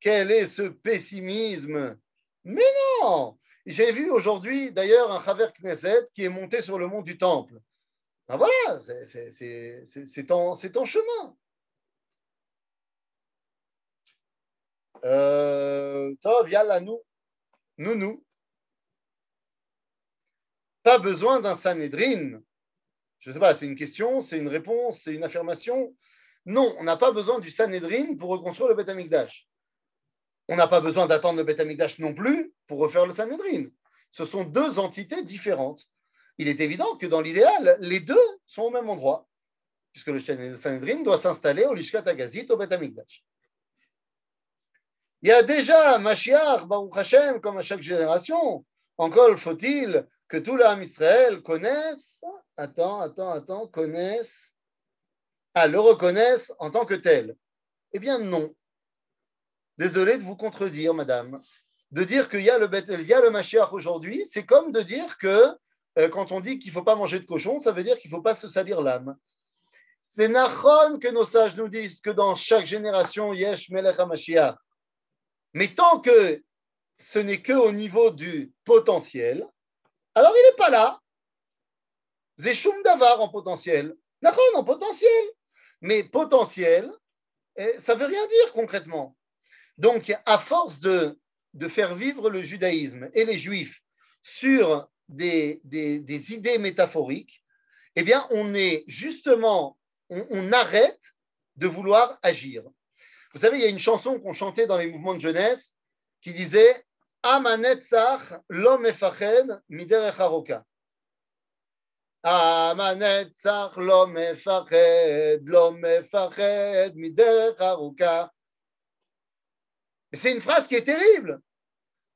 S1: Quel est ce pessimisme? Mais non J'ai vu aujourd'hui d'ailleurs un Chaver Knesset qui est monté sur le mont du Temple. Ben voilà, c'est en, chemin. Euh, Tov, nous. Nous, nous. Pas besoin d'un Sanhedrin. Je ne sais pas, c'est une question, c'est une réponse, c'est une affirmation. Non, on n'a pas besoin du Sanhedrin pour reconstruire le Beth Amikdash. On n'a pas besoin d'attendre le Beth Amikdash non plus pour refaire le Sanhedrin. Ce sont deux entités différentes. Il est évident que dans l'idéal, les deux sont au même endroit, puisque le Sanhedrin doit s'installer au Lishkat Agazit, au Beth Amikdash. Il y a déjà Mashiach, Baruch Hashem, comme à chaque génération. Encore faut-il que tout l'âme Israël connaisse, attends, attends, attends, connaisse, ah, le reconnaisse en tant que tel. Eh bien, non. Désolé de vous contredire, madame. De dire qu'il y a le, Mashiach aujourd'hui, c'est comme de dire que euh, quand on dit qu'il ne faut pas manger de cochon, ça veut dire qu'il ne faut pas se salir l'âme. C'est Nachon que nos sages nous disent que dans chaque génération, Yesh Melech HaMashiach. Mais tant que ce n'est qu'au niveau du potentiel, alors il n'est pas là. Zeshum Davar en potentiel. Nachon en potentiel. Mais potentiel, eh, ça ne veut rien dire concrètement. Donc, à force de, de faire vivre le judaïsme et les juifs sur des, des, idées métaphoriques, eh bien, on est justement, on, arrête de vouloir agir. Vous savez, il y a une chanson qu'on chantait dans les mouvements de jeunesse qui disait Amanetzach l'homme efached miderech haroka. Amanetzach l'homme efached, l'homme efached miderech haroka. C'est une phrase qui est terrible.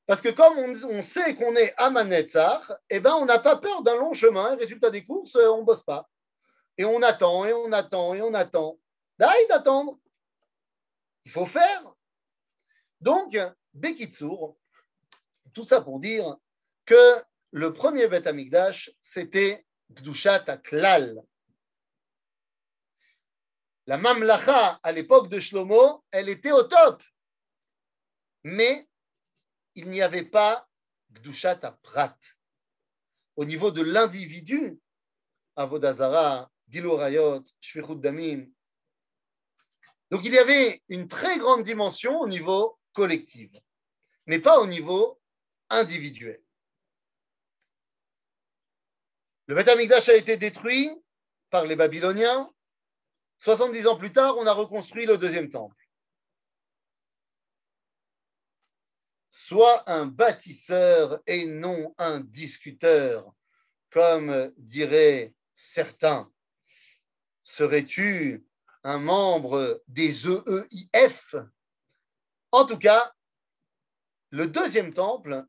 S1: Parce que comme on, sait qu'on est à Manetzar, eh ben, on n'a pas peur d'un long chemin. Et résultat des courses, euh, on ne bosse pas. Et on attend, et on attend, et on attend. D'ailleurs, d'attendre. Il faut faire. Donc, Bekitsour, tout ça pour dire que le premier Beth Amikdash, c'était Gdushat Klal. La Mamlacha, à l'époque de Shlomo, elle était au top. Mais il n'y avait pas Gdushat Prat. Au niveau de l'individu, Avodazara, Gilurayot, Shvichut Damim. Donc il y avait une très grande dimension au niveau collectif, mais pas au niveau individuel. Le Beth Amikdash a été détruit par les Babyloniens. 70 ans plus tard, on a reconstruit le deuxième temple. Soit un bâtisseur et non un discuteur, comme diraient certains. Serais-tu un membre des EEIF En tout cas, le deuxième temple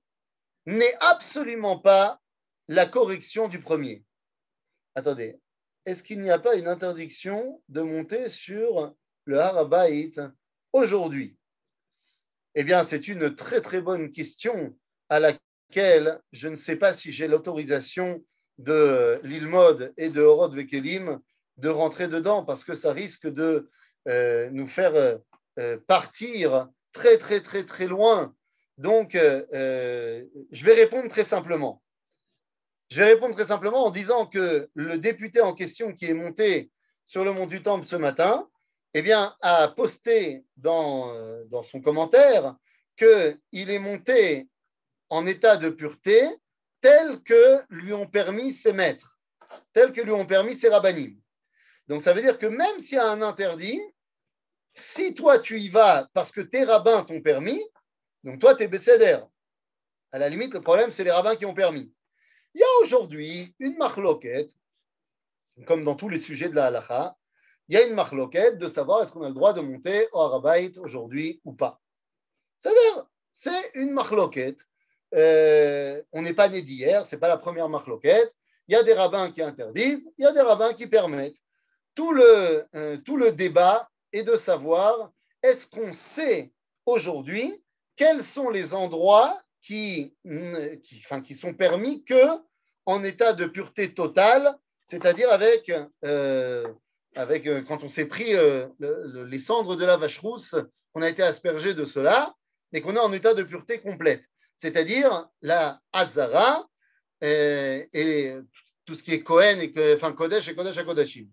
S1: n'est absolument pas la correction du premier. Attendez, est-ce qu'il n'y a pas une interdiction de monter sur le Harabait aujourd'hui? Eh bien, c'est une très très bonne question à laquelle je ne sais pas si j'ai l'autorisation de l'Ilmod et de Horod Vekelim de rentrer dedans parce que ça risque de euh, nous faire euh, partir très très très très loin. Donc, euh, je vais répondre très simplement. Je vais répondre très simplement en disant que le député en question qui est monté sur le mont du Temple ce matin, eh bien, a posté dans, euh, dans son commentaire qu'il est monté en état de pureté tel que lui ont permis ses maîtres, tel que lui ont permis ses rabbinim. Donc ça veut dire que même s'il y a un interdit, si toi tu y vas parce que tes rabbins t'ont permis, donc toi tu es bécédère. À la limite, le problème, c'est les rabbins qui ont permis. Il y a aujourd'hui une marloquette, comme dans tous les sujets de la halacha, il y a une marloquette de savoir est-ce qu'on a le droit de monter au Harabait aujourd'hui ou pas. C'est-à-dire, c'est une marloquette. Euh, on n'est pas né d'hier, ce n'est pas la première marloquette. Il y a des rabbins qui interdisent, il y a des rabbins qui permettent. Tout le, euh, tout le débat est de savoir est-ce qu'on sait aujourd'hui quels sont les endroits qui, qui, qui sont permis que en état de pureté totale, c'est-à-dire avec euh, euh, quand on s'est pris euh, les cendres de la vache rousse, on a été aspergé de cela, mais qu'on est en état de pureté complète. C'est-à-dire la Hazara euh, et, tout ce qui est Kohen, et que, enfin Kodesh et Kodesh à Kodashim.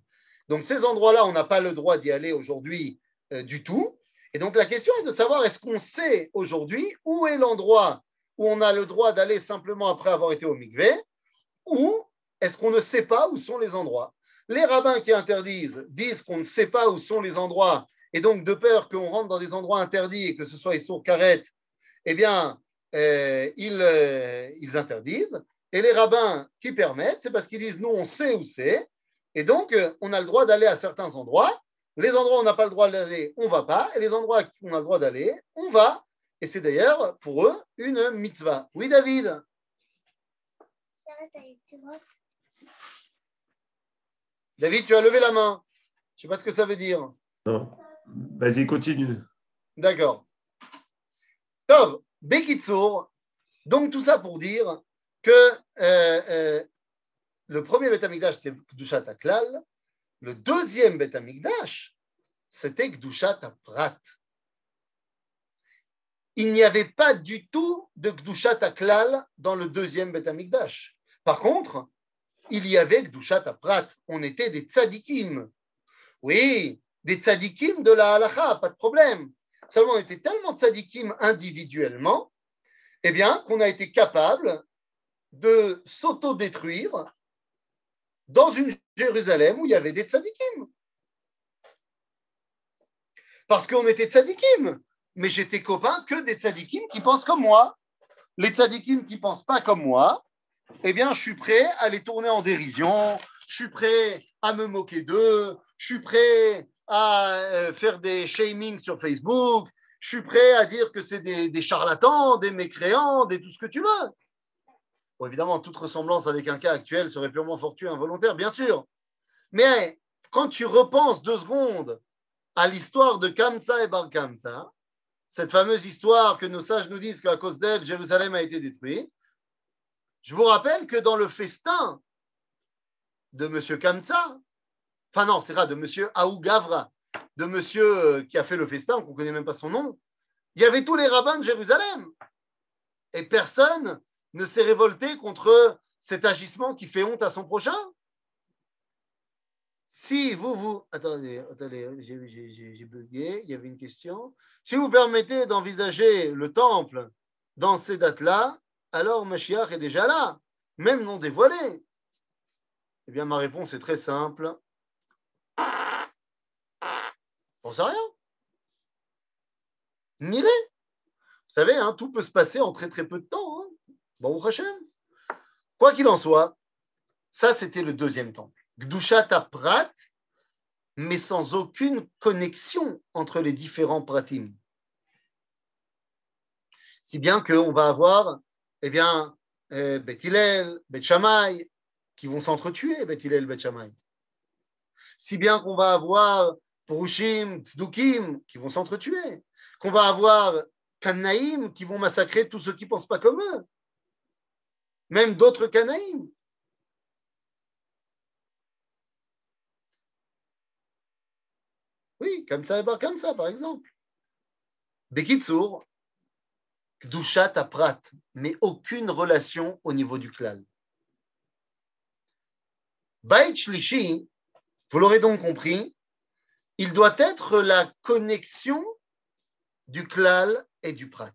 S1: Donc ces endroits-là, on n'a pas le droit d'y aller aujourd'hui du tout. Et donc la question est de savoir est-ce qu'on sait aujourd'hui où est l'endroit où on a le droit d'aller simplement après avoir été au mikvé, ou est-ce qu'on ne sait pas où sont les endroits? Les rabbins qui interdisent disent qu'on ne sait pas où sont les endroits, et donc de peur qu'on rentre dans des endroits interdits et que ce soit sur carrette, eh bien, euh, ils, euh, ils interdisent. Et les rabbins qui permettent, c'est parce qu'ils disent nous, on sait où c'est, et donc euh, on a le droit d'aller à certains endroits. Les endroits où on n'a pas le droit d'aller, on ne va pas, et les endroits où on a le droit d'aller, on va. Et c'est d'ailleurs pour eux une mitzvah. Oui, David? David, tu as levé la main. Je ne sais pas ce que ça veut dire.
S2: Non. Vas-y, continue.
S1: D'accord. Tov, Bekitsour. Donc, tout ça pour dire que euh, euh, le premier Beth c'était Kdushat Aklal. Le deuxième Beth c'était Kdushat Prat il n'y avait pas du tout de Gdushat Aklal dans le deuxième Beth Par contre, il y avait Gdushat Prat. On était des tzadikim. Oui, des tzadikim de la halacha, pas de problème. Seulement, on était tellement tzadikim individuellement, eh bien, qu'on a été capable de s'auto-détruire dans une Jérusalem où il y avait des tzadikim. Parce qu'on était tzadikim mais j'étais copain que des tzadikim qui pensent comme moi. Les tzadikim qui ne pensent pas comme moi, eh bien, je suis prêt à les tourner en dérision, je suis prêt à me moquer d'eux, je suis prêt à euh, faire des shaming sur Facebook, je suis prêt à dire que c'est des, charlatans, des mécréants, des tout ce que tu veux. Bon, évidemment, toute ressemblance avec un cas actuel serait purement fortuit, involontaire, bien sûr. Mais quand tu repenses deux secondes à l'histoire de Kamsa et Bar Kamsa, cette fameuse histoire que nos sages nous disent qu'à cause d'elle, Jérusalem a été détruite. Je vous rappelle que dans le festin de M. Kamsa, enfin non, c'est de M. Aougavra, de M. Euh, qui a fait le festin, qu'on ne connaît même pas son nom, il y avait tous les rabbins de Jérusalem. Et personne ne s'est révolté contre cet agissement qui fait honte à son prochain. Si vous, vous. Attendez, attendez, j'ai bugué, il y avait une question. Si vous permettez d'envisager le temple dans ces dates-là, alors Mashiach est déjà là, même non dévoilé. Eh bien, ma réponse est très simple. Pense à rien. Niré. Vous savez, hein, tout peut se passer en très très peu de temps. Hein. Bon, Hachem. Quoi qu'il en soit, ça c'était le deuxième temple. Gdushat Prat, mais sans aucune connexion entre les différents pratim. Si bien qu'on va avoir, eh bien, euh, Bet Hillel, Bet Shammai, qui vont s'entretuer, Bet Hillel. Si bien qu'on va avoir Purushim, Tzdukim, qui vont s'entretuer. Qu'on va avoir Kanaïm, qui vont massacrer tous ceux qui ne pensent pas comme eux. Même d'autres Kanaïm. Oui, comme ça, comme ça, par exemple. Bekitsour, Kdushat Aprat, mais aucune relation au niveau du klal. Bait Shlishi, vous l'aurez donc compris, il doit être la connexion du klal et du prat.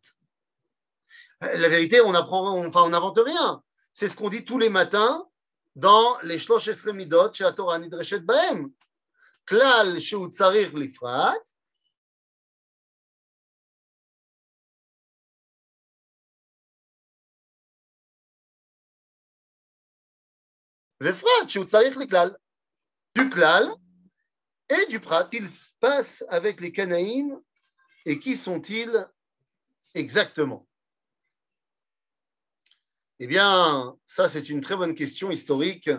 S1: La vérité, on n'invente rien. C'est ce qu'on dit tous les matins dans les Shlosh Esremidot chez Torah Nidreshet Baem. Klal chez Utsarir Lifrat, Du klal et du prat, il se passe avec les Canaïm, et qui sont-ils exactement? Eh bien, ça, c'est une très bonne question historique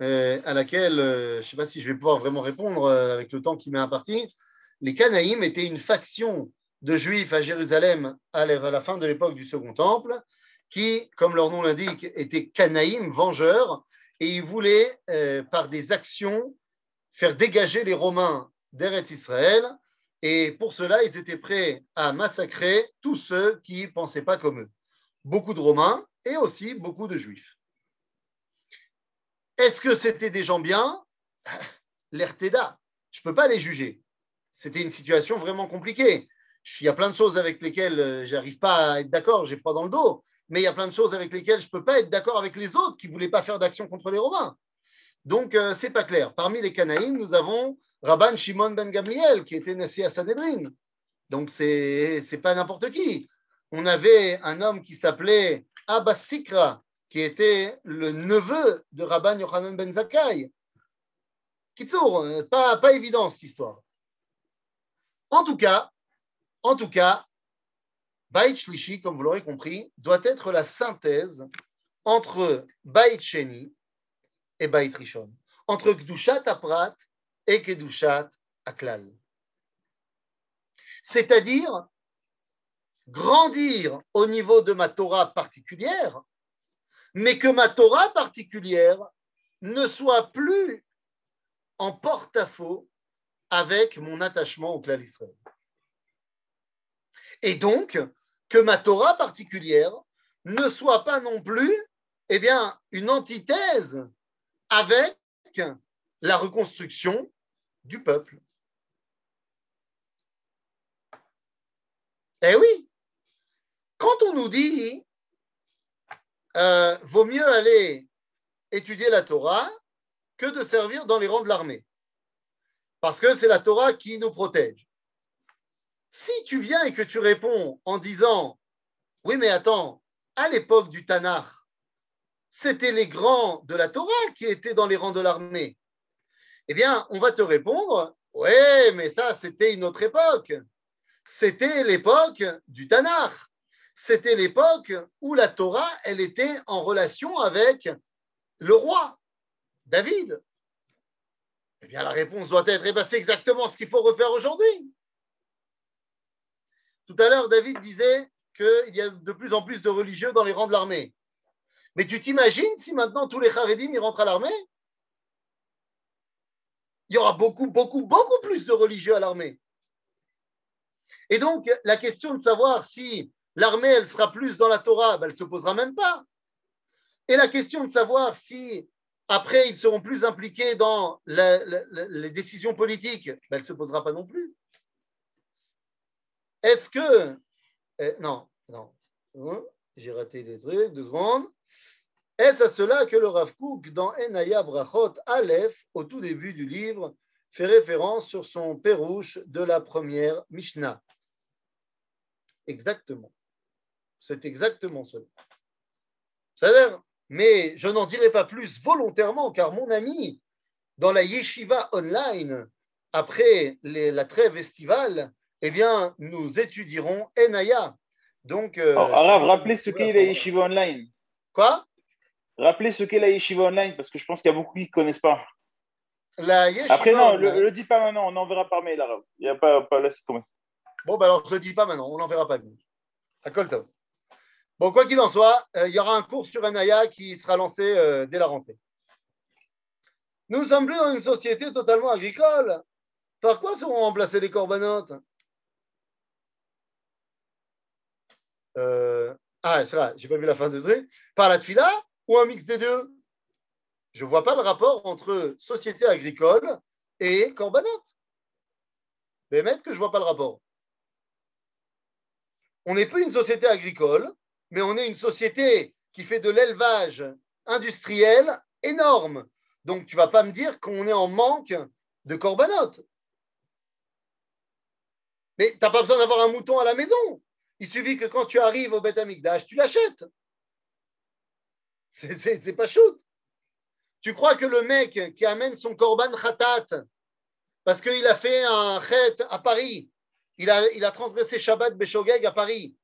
S1: euh, à laquelle euh, je ne sais pas si je vais pouvoir vraiment répondre euh, avec le temps qui m'est imparti. Les Canaïm étaient une faction de Juifs à Jérusalem à la fin de l'époque du Second Temple, qui, comme leur nom l'indique, étaient Canaïm, vengeurs, et ils voulaient, par des actions, faire dégager les Romains d'Eretz Israël, et pour cela, ils étaient prêts à massacrer tous ceux qui ne pensaient pas comme eux. Beaucoup de Romains et aussi beaucoup de Juifs. Est-ce que c'était des gens bien? L'Erteda, je ne peux pas les juger. c'était une situation vraiment compliquée. Il y a plein de choses avec lesquelles euh, j'arrive pas à être d'accord, j'ai froid dans le dos, mais il y a plein de choses avec lesquelles je ne peux pas être d'accord avec les autres qui ne voulaient pas faire d'action contre les Romains. Donc, ce c'est pas clair. Parmi les Canaïm, nous avons Rabban Shimon ben Gamliel, qui était naissé à Sanhedrin. Donc, c'est n'est pas n'importe qui. On avait un homme qui s'appelait Abbas Sikra, qui était le neveu de Rabban Yochanan ben Zakkai. Kitsour, euh, pas, pas évident cette histoire. En tout cas, en tout cas, Bait Shlishi, comme vous l'aurez compris, doit être la synthèse entre Bait Sheni et Bait Rishon, entre Gdushat Aprat et Kedushat Aklal. C'est-à-dire grandir au niveau de ma Torah particulière, mais que ma Torah particulière ne soit plus en porte-à-faux avec mon attachement au clan Israël. Et donc, que ma Torah particulière ne soit pas non plus eh bien, une antithèse avec la reconstruction du peuple. Eh oui, quand on nous dit euh, vaut mieux aller étudier la Torah que de servir dans les rangs de l'armée, parce que c'est la Torah qui nous protège. Si tu viens et que tu réponds en disant oui, mais attends, à l'époque du Tanakh, c'était les grands de la Torah qui étaient dans les rangs de l'armée. Eh bien, on va te répondre oui, mais ça, c'était une autre époque. C'était l'époque du Tanakh. C'était l'époque où la Torah, elle était en relation avec le roi, David. Eh bien, la réponse doit être, eh ben, c'est exactement ce qu'il faut refaire aujourd'hui. Tout à l'heure, David disait qu'il y a de plus en plus de religieux dans les rangs de l'armée. Mais tu t'imagines si maintenant tous les Haredim y rentrent à l'armée? Il y aura beaucoup, beaucoup, beaucoup plus de religieux à l'armée. Et donc, la question de savoir si l'armée, elle sera plus dans la Torah, ben, elle ne se posera même pas. Et la question de savoir si après, ils seront plus impliqués dans les décisions politiques, ben, elle ne se posera pas non plus. Est-ce que. Eh, non, non. Hein, j'ai raté des trucs, deux secondes. Est-ce à cela que le Rav Kook, dans Enaya Brachot Aleph, au tout début du livre, fait référence sur son pérouche de la première Mishnah? Exactement. C'est exactement cela. C'est-à-dire, mais je n'en dirai pas plus volontairement, car mon ami, dans la yeshiva online, après la trêve estivale, eh bien, nous étudierons Enaya. Donc,
S3: euh, Arabe, rappelez ce qu'est la yeshiva online.
S1: Quoi?
S3: Rappelez ce qu'est la yeshiva online, parce que je pense qu'il y a beaucoup qui ne connaissent pas.
S1: La
S3: Après, non, ne le, dis pas maintenant, on enverra par mail, Arabe. Il n'y a pas, pas là, c'est
S1: Bon, ben alors, je ne le dis pas maintenant, on n'enverra pas. À Colton. Bon, quoi qu'il en soit, euh, il y aura un cours sur Enaya qui sera lancé euh, dès la rentrée. Nous sommes plus dans une société totalement agricole. Par quoi seront remplacés les corbanotes? Euh, Ah, c'est vrai, j'ai pas vu la fin de ce Par la tfila ou un mix des deux? Je vois pas le rapport entre société agricole et corbanote. Mais mettre que je vois pas le rapport. On n'est plus une société agricole, mais on est une société qui fait de l'élevage industriel énorme. Donc, tu vas pas me dire qu'on est en manque de corbanotes. Mais tu n'as pas besoin d'avoir un mouton à la maison. Il suffit que quand tu arrives au Beth Amikdash, tu l'achètes. C'est pas shoot. Tu crois que le mec qui amène son korban khatat, parce qu'il a fait un chet à Paris, il a, transgressé Shabbat Beshogeg à Paris,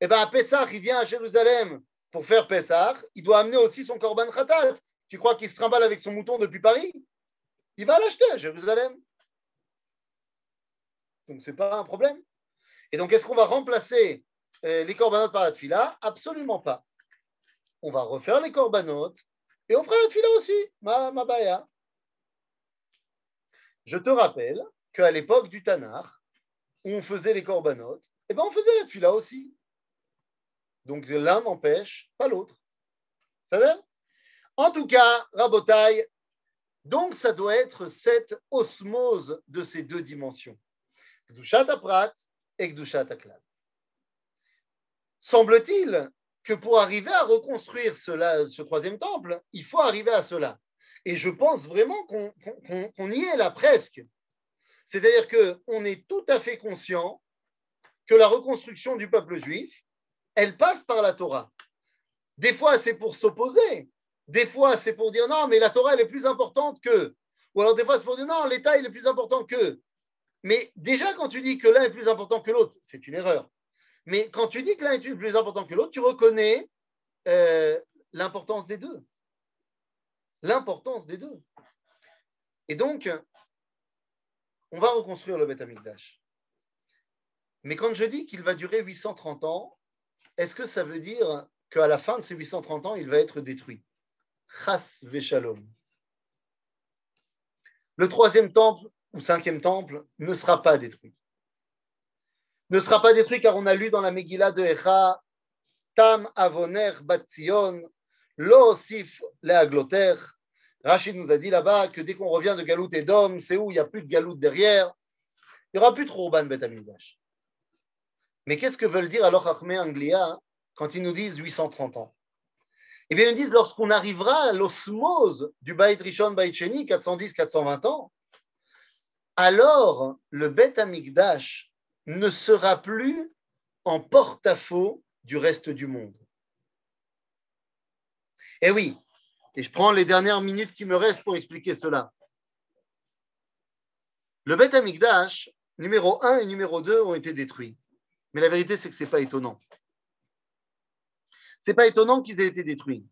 S1: eh bien, à Pessah, il vient à Jérusalem pour faire Pessah, il doit amener aussi son Korban Khatat. Tu crois qu'il se trimballe avec son mouton depuis Paris? Il va l'acheter à Jérusalem. Donc, ce n'est pas un problème. Et donc, est-ce qu'on va remplacer euh, les corbanotes par la tfila Absolument pas. On va refaire les corbanotes et on fera la tfila aussi, ma, ma baya. Je te rappelle qu'à l'époque du Tanakh, où on faisait les corbanotes, eh ben on faisait la tfila aussi. Donc l'un n'empêche pas l'autre. Ça va? En tout cas, Rabotai, donc ça doit être cette osmose de ces deux dimensions. Et Gdushat Aklal. Semble-t-il que pour arriver à reconstruire cela, ce troisième temple, il faut arriver à cela. Et je pense vraiment qu'on y est là presque. C'est-à-dire qu'on est tout à fait conscient que la reconstruction du peuple juif, elle passe par la Torah. Des fois, c'est pour s'opposer. Des fois, c'est pour dire non, mais la Torah, elle est plus importante que. Ou alors, des fois, c'est pour dire non, l'État, il est plus important que. Mais déjà, quand tu dis que l'un est plus important que l'autre, c'est une erreur. Mais quand tu dis que l'un est plus important que l'autre, tu reconnais euh, l'importance des deux. L'importance des deux. Et donc, on va reconstruire le Beth Amikdash. Mais quand je dis qu'il va durer 830 ans, est-ce que ça veut dire qu'à la fin de ces 830 ans, il va être détruit? Chas Veshalom. Le troisième temple ou cinquième temple ne sera pas détruit ne sera pas détruit car on a lu dans la Megillah de Echa Tam Avoner Batzion, Lo Osif Leagloter. Rachid nous a dit là-bas que dès qu'on revient de Galout et d'Homme, c'est où il n'y a plus de Galout derrière, il n'y aura plus de Urban Betamidash. Mais qu'est-ce que veulent dire alors Achmé Anglia quand ils nous disent 830 ans? Eh bien, ils disent lorsqu'on arrivera à l'osmose du Beit Rishon Beit Sheni, 410-420 ans, alors le Bet Amigdash ne sera plus en porte-à-faux du reste du monde. Eh oui, et je prends les dernières minutes qui me restent pour expliquer cela. Le Beth Amikdash, numéro 1 et numéro 2 ont été détruits. Mais la vérité, c'est que ce n'est pas étonnant. Ce n'est pas étonnant qu'ils aient été détruits.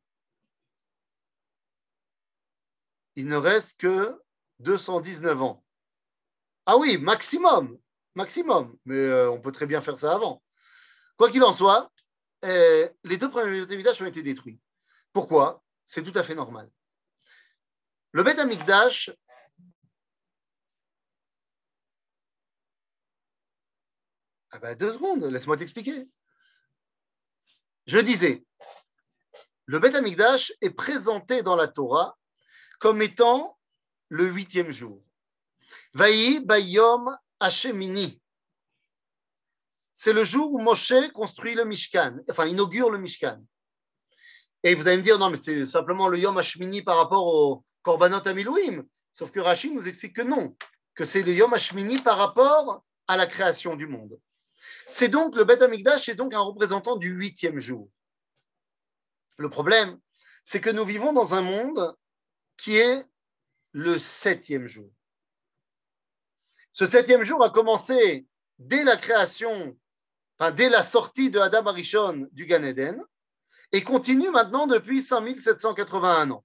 S1: Il ne reste que 219 ans. Ah oui, maximum maximum. Mais euh, on peut très bien faire ça avant. Quoi qu'il en soit, euh, les deux premiers villages ont été détruits. Pourquoi? C'est tout à fait normal. Le Beth Amikdash Ah ben deux secondes, laisse-moi t'expliquer. Je disais, le Beth Amikdash est présenté dans la Torah comme étant le huitième jour. Vaï Bayom Hashemini. C'est le jour où Moshe construit le Mishkan, enfin inaugure le Mishkan. Et vous allez me dire, non, mais c'est simplement le Yom Hashemini par rapport au Korbanot Amilouim. Sauf que Rachid nous explique que non, que c'est le Yom Hashemini par rapport à la création du monde. C'est donc le Beth Amikdash est donc un représentant du huitième jour. Le problème, c'est que nous vivons dans un monde qui est le septième jour. Ce septième jour a commencé dès la création, dès la sortie de Adam Arishon du Gan Eden, et continue maintenant depuis 5781 ans.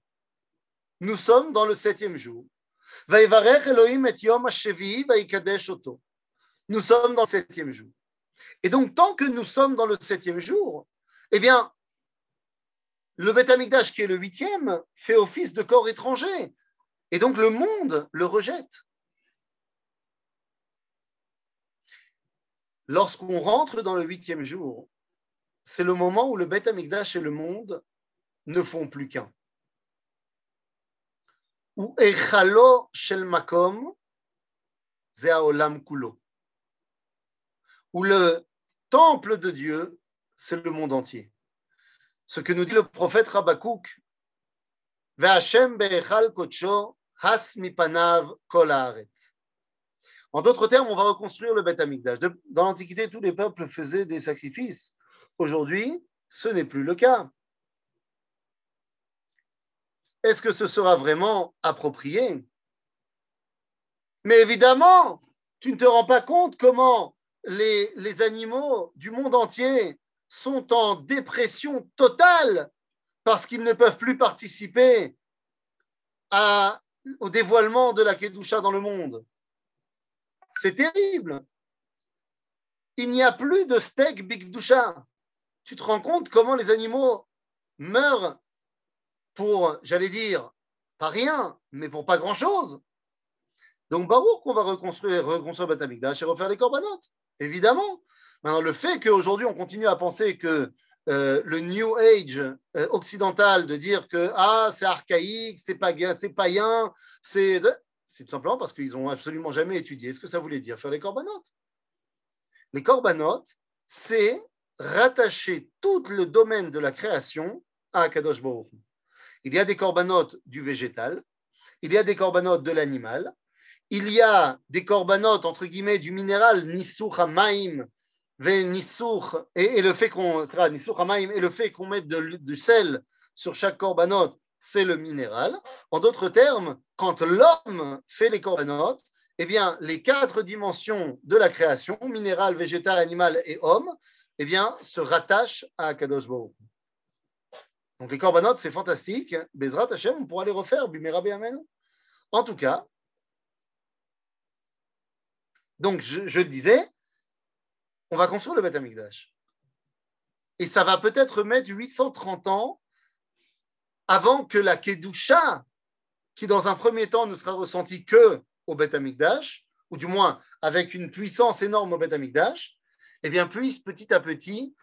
S1: Nous sommes dans le septième jour. Nous sommes dans le septième jour. Et donc, tant que nous sommes dans le septième jour, eh bien, le Beth Amikdash, qui est le huitième, fait office de corps étranger. Et donc, le monde le rejette. Lorsqu'on rentre dans le huitième jour, c'est le moment où le Beth Amikdash et le monde ne font plus qu'un. Ou Echalo Shel Makom, Kulo. Où le temple de Dieu, c'est le monde entier. Ce que nous dit le prophète Rabakouk, Ve'Hashem be'echal kocho, has mipanav kol en d'autres termes, on va reconstruire le Beth Amikdash. Dans l'Antiquité, tous les peuples faisaient des sacrifices. Aujourd'hui, ce n'est plus le cas. Est-ce que ce sera vraiment approprié? Mais évidemment, tu ne te rends pas compte comment les, animaux du monde entier sont en dépression totale parce qu'ils ne peuvent plus participer au dévoilement de la Kedusha dans le monde. C'est terrible. Il n'y a plus de steak Big Doucha. Tu te rends compte comment les animaux meurent pour, j'allais dire, pas rien, mais pour pas grand-chose. Donc, Barour qu'on va reconstruire, reconstruire Batamikdash et refaire les corbanotes, évidemment. Maintenant, le fait qu'aujourd'hui, on continue à penser que euh, le New Age euh, occidental, de dire que ah, c'est archaïque, c'est païen, c'est païen, c'est c'est tout simplement parce qu'ils n'ont absolument jamais étudié ce que ça voulait dire faire les corbanotes. Les korbanot, c'est rattacher tout le domaine de la création à Akadosh Baruch. Il y a des korbanot du végétal, il y a des korbanot de l'animal, il y a des korbanot, entre guillemets, du minéral, Nissur Hamaim, et, le fait qu'on mette du sel sur chaque korbanot, c'est le minéral. En d'autres termes, quand l'homme fait les korbanot, eh bien, les quatre dimensions de la création, minéral, végétal, animal et homme, eh bien, se rattachent à Kadosh. Donc les korbanot, c'est fantastique. Bezrat Hashem, on pourra les refaire, Bimera. En tout cas, donc je, je le disais, on va construire le Beth Amikdash. Et ça va peut-être mettre 830 ans avant que la Kedusha, qui dans un premier temps ne sera ressentie que au Beth Amikdash, ou du moins avec une puissance énorme au Beth Amikdash, eh bien puisse petit à petit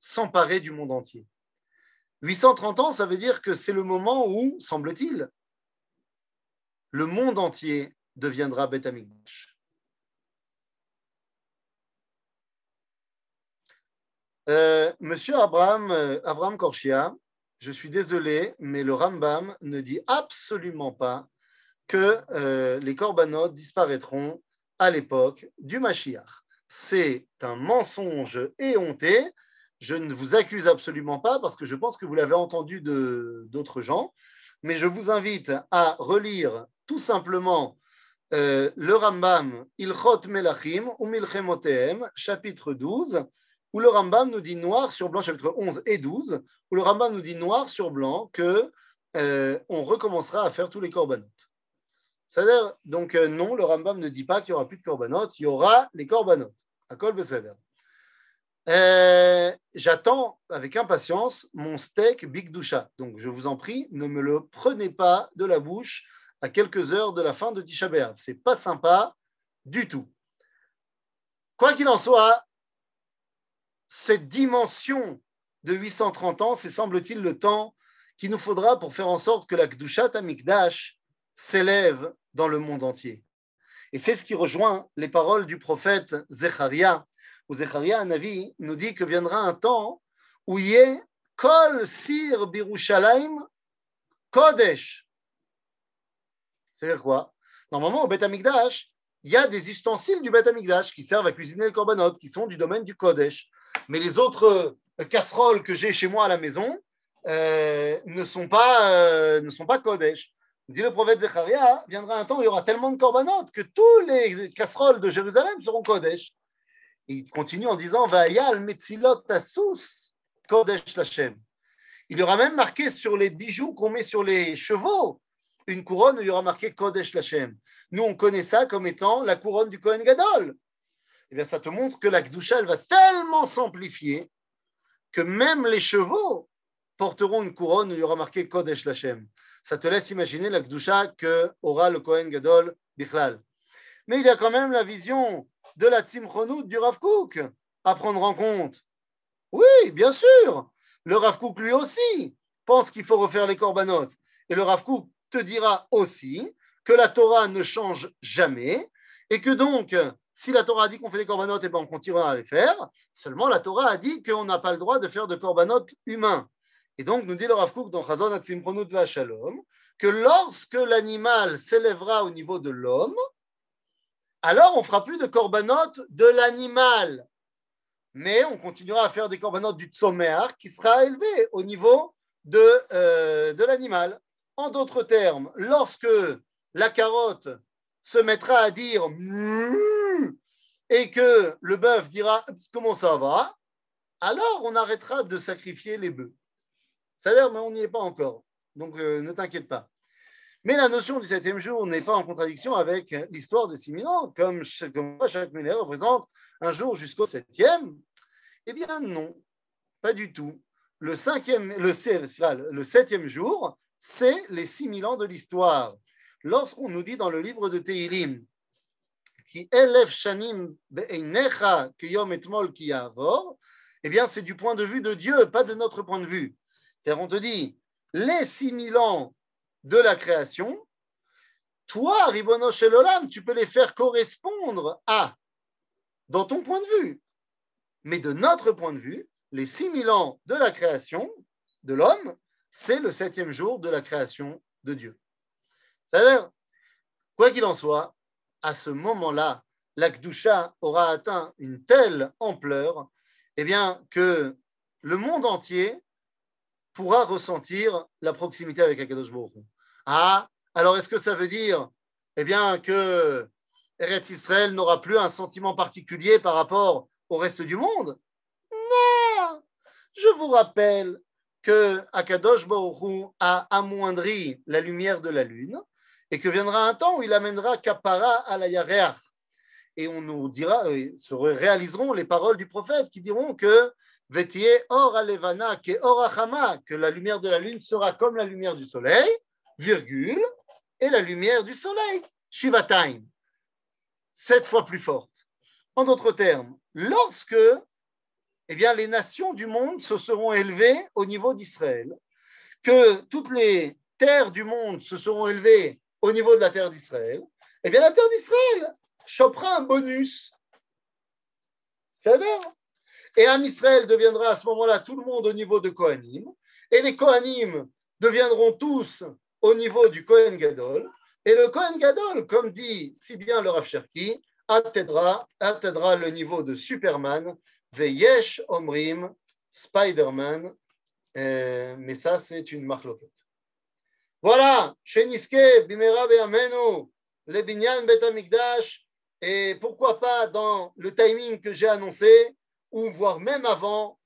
S1: s'emparer du monde entier. 830 ans, ça veut dire que c'est le moment où, semble-t-il, le monde entier deviendra Beth Amikdash. Euh, Monsieur Abraham, euh, Abraham Korchia, je suis désolé, mais le Rambam ne dit absolument pas que euh, les korbanot disparaîtront à l'époque du Mashiach. C'est un mensonge éhonté. Je ne vous accuse absolument pas parce que je pense que vous l'avez entendu de d'autres gens, mais je vous invite à relire tout simplement euh, le Rambam Ilchot Melachim ou Milchemotehem, chapitre 12, où le Rambam nous dit noir sur blanc, chapitre 11 et 12, où le Rambam nous dit noir sur blanc que euh, on recommencera à faire tous les korbanot. C'est-à-dire, donc euh, non, le Rambam ne dit pas qu'il n'y aura plus de korbanot, il y aura les korbanot. À Kol. Euh, J'attends avec impatience mon steak Big Doucha. Donc je vous en prie, ne me le prenez pas de la bouche à quelques heures de la fin de Tisha B'Av. C'est pas sympa du tout. Quoi qu'il en soit, cette dimension de 830 ans, c'est semble-t-il le temps qu'il nous faudra pour faire en sorte que la Kdushat Amikdash s'élève dans le monde entier. Et c'est ce qui rejoint les paroles du prophète Zecharia, où Zecharia, un avis, nous dit que viendra un temps où il y ait Kol Sir Birushalayim Kodesh. C'est-à-dire quoi? Normalement, au Beth Amikdash, il y a des ustensiles du Beth Amikdash qui servent à cuisiner les korbanot, qui sont du domaine du Kodesh. Mais les autres euh, casseroles que j'ai chez moi à la maison euh, ne, sont pas, euh, ne sont pas Kodesh. Dit le prophète Zecharia, viendra un temps où il y aura tellement de korbanot que tous les casseroles de Jérusalem seront Kodesh. Il continue en disant Vayal Metzilot Tasus Kodesh Lachem. Il y aura même marqué sur les bijoux qu'on met sur les chevaux une couronne où il y aura marqué Kodesh Lachem. Nous, on connaît ça comme étant la couronne du Kohen Gadol. Eh bien, ça te montre que la Kdusha, va tellement s'amplifier que même les chevaux porteront une couronne où il y aura marqué Kodesh Lachem. Ça te laisse imaginer la Kdusha que aura le Kohen Gadol Bichlal. Mais il y a quand même la vision de la Tzimchonout du Rav Kook à prendre en compte. Oui, bien sûr. Le Rav Kook, lui aussi, pense qu'il faut refaire les korbanot. Et le Rav Kook te dira aussi que la Torah ne change jamais et que donc, si la Torah a dit qu'on fait des korbanot, eh ben on continuera à les faire. Seulement, la Torah a dit qu'on n'a pas le droit de faire de korbanot humains. Et donc, nous dit le Rav Kook dans Chazon Atzimchonut Shalom que lorsque l'animal s'élèvera au niveau de l'homme, alors on fera plus de korbanot de l'animal. Mais on continuera à faire des korbanot du tsomer qui sera élevé au niveau de, euh, de l'animal. En d'autres termes, lorsque la carotte se mettra à dire Mouh et que le bœuf dira comment ça va, alors on arrêtera de sacrifier les bœufs. Ça a l'air, mais on n'y est pas encore. Donc euh, ne t'inquiète pas. Mais la notion du septième jour n'est pas en contradiction avec l'histoire des six mille ans, comme, comme chaque millénaire représente un jour jusqu'au septième. Eh bien non, pas du tout. Le, cinquième, le, le septième jour, c'est les six mille ans de l'histoire. Lorsqu'on nous dit dans le livre de Tehilim, qui elef shanim be'einecha kiyom etmol ki yavor, eh bien c'est du point de vue de Dieu, pas de notre point de vue. C'est-à-dire on te dit, les six mille ans de la création, toi, Ribono Shelolam, tu peux les faire correspondre à dans ton point de vue. Mais de notre point de vue, les 6000 ans de la création de l'homme, c'est le septième jour de la création de Dieu. C'est-à-dire, quoi qu'il en soit, à ce moment-là, la Kdusha aura atteint une telle ampleur eh bien, que le monde entier pourra ressentir la proximité avec Akadosh Baruch Ah, alors est-ce que ça veut dire eh bien, que Eretz Israël n'aura plus un sentiment particulier par rapport au reste du monde? Non. Je vous rappelle que Akadosh a amoindri la lumière de la lune et que viendra un temps où il amènera Kapara à la Yareach. Et on nous dira, euh, se réaliseront les paroles du prophète qui diront que Vetier or alevana ke or que la lumière de la lune sera comme la lumière du soleil, virgule, et la lumière du soleil, Shivatime, sept fois plus forte. En d'autres termes, lorsque eh bien, les nations du monde se seront élevées au niveau d'Israël, que toutes les terres du monde se seront élevées au niveau de la terre d'Israël, eh bien la terre d'Israël chopera un bonus. C'est-à-dire Et Am Israël deviendra à ce moment-là tout le monde au niveau de Kohanim, et les Kohanim deviendront tous au niveau du Kohen Gadol, et le Kohen Gadol, comme dit si bien le Rav Cherki, atteindra, le niveau de Superman, Veyesh Omrim, Spider-Man, euh, mais ça c'est une marloquette. Voilà, Sheniske, Bimera Be'amenu, le Binyan Bet Amikdash, et pourquoi pas dans le timing que j'ai annoncé, ou voire même avant,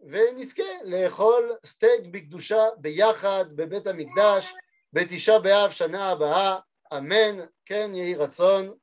S1: ונזכה לאכול סטייק בקדושה ביחד בבית המקדש בתשעה באב שנה הבאה, אמן, כן יהי רצון.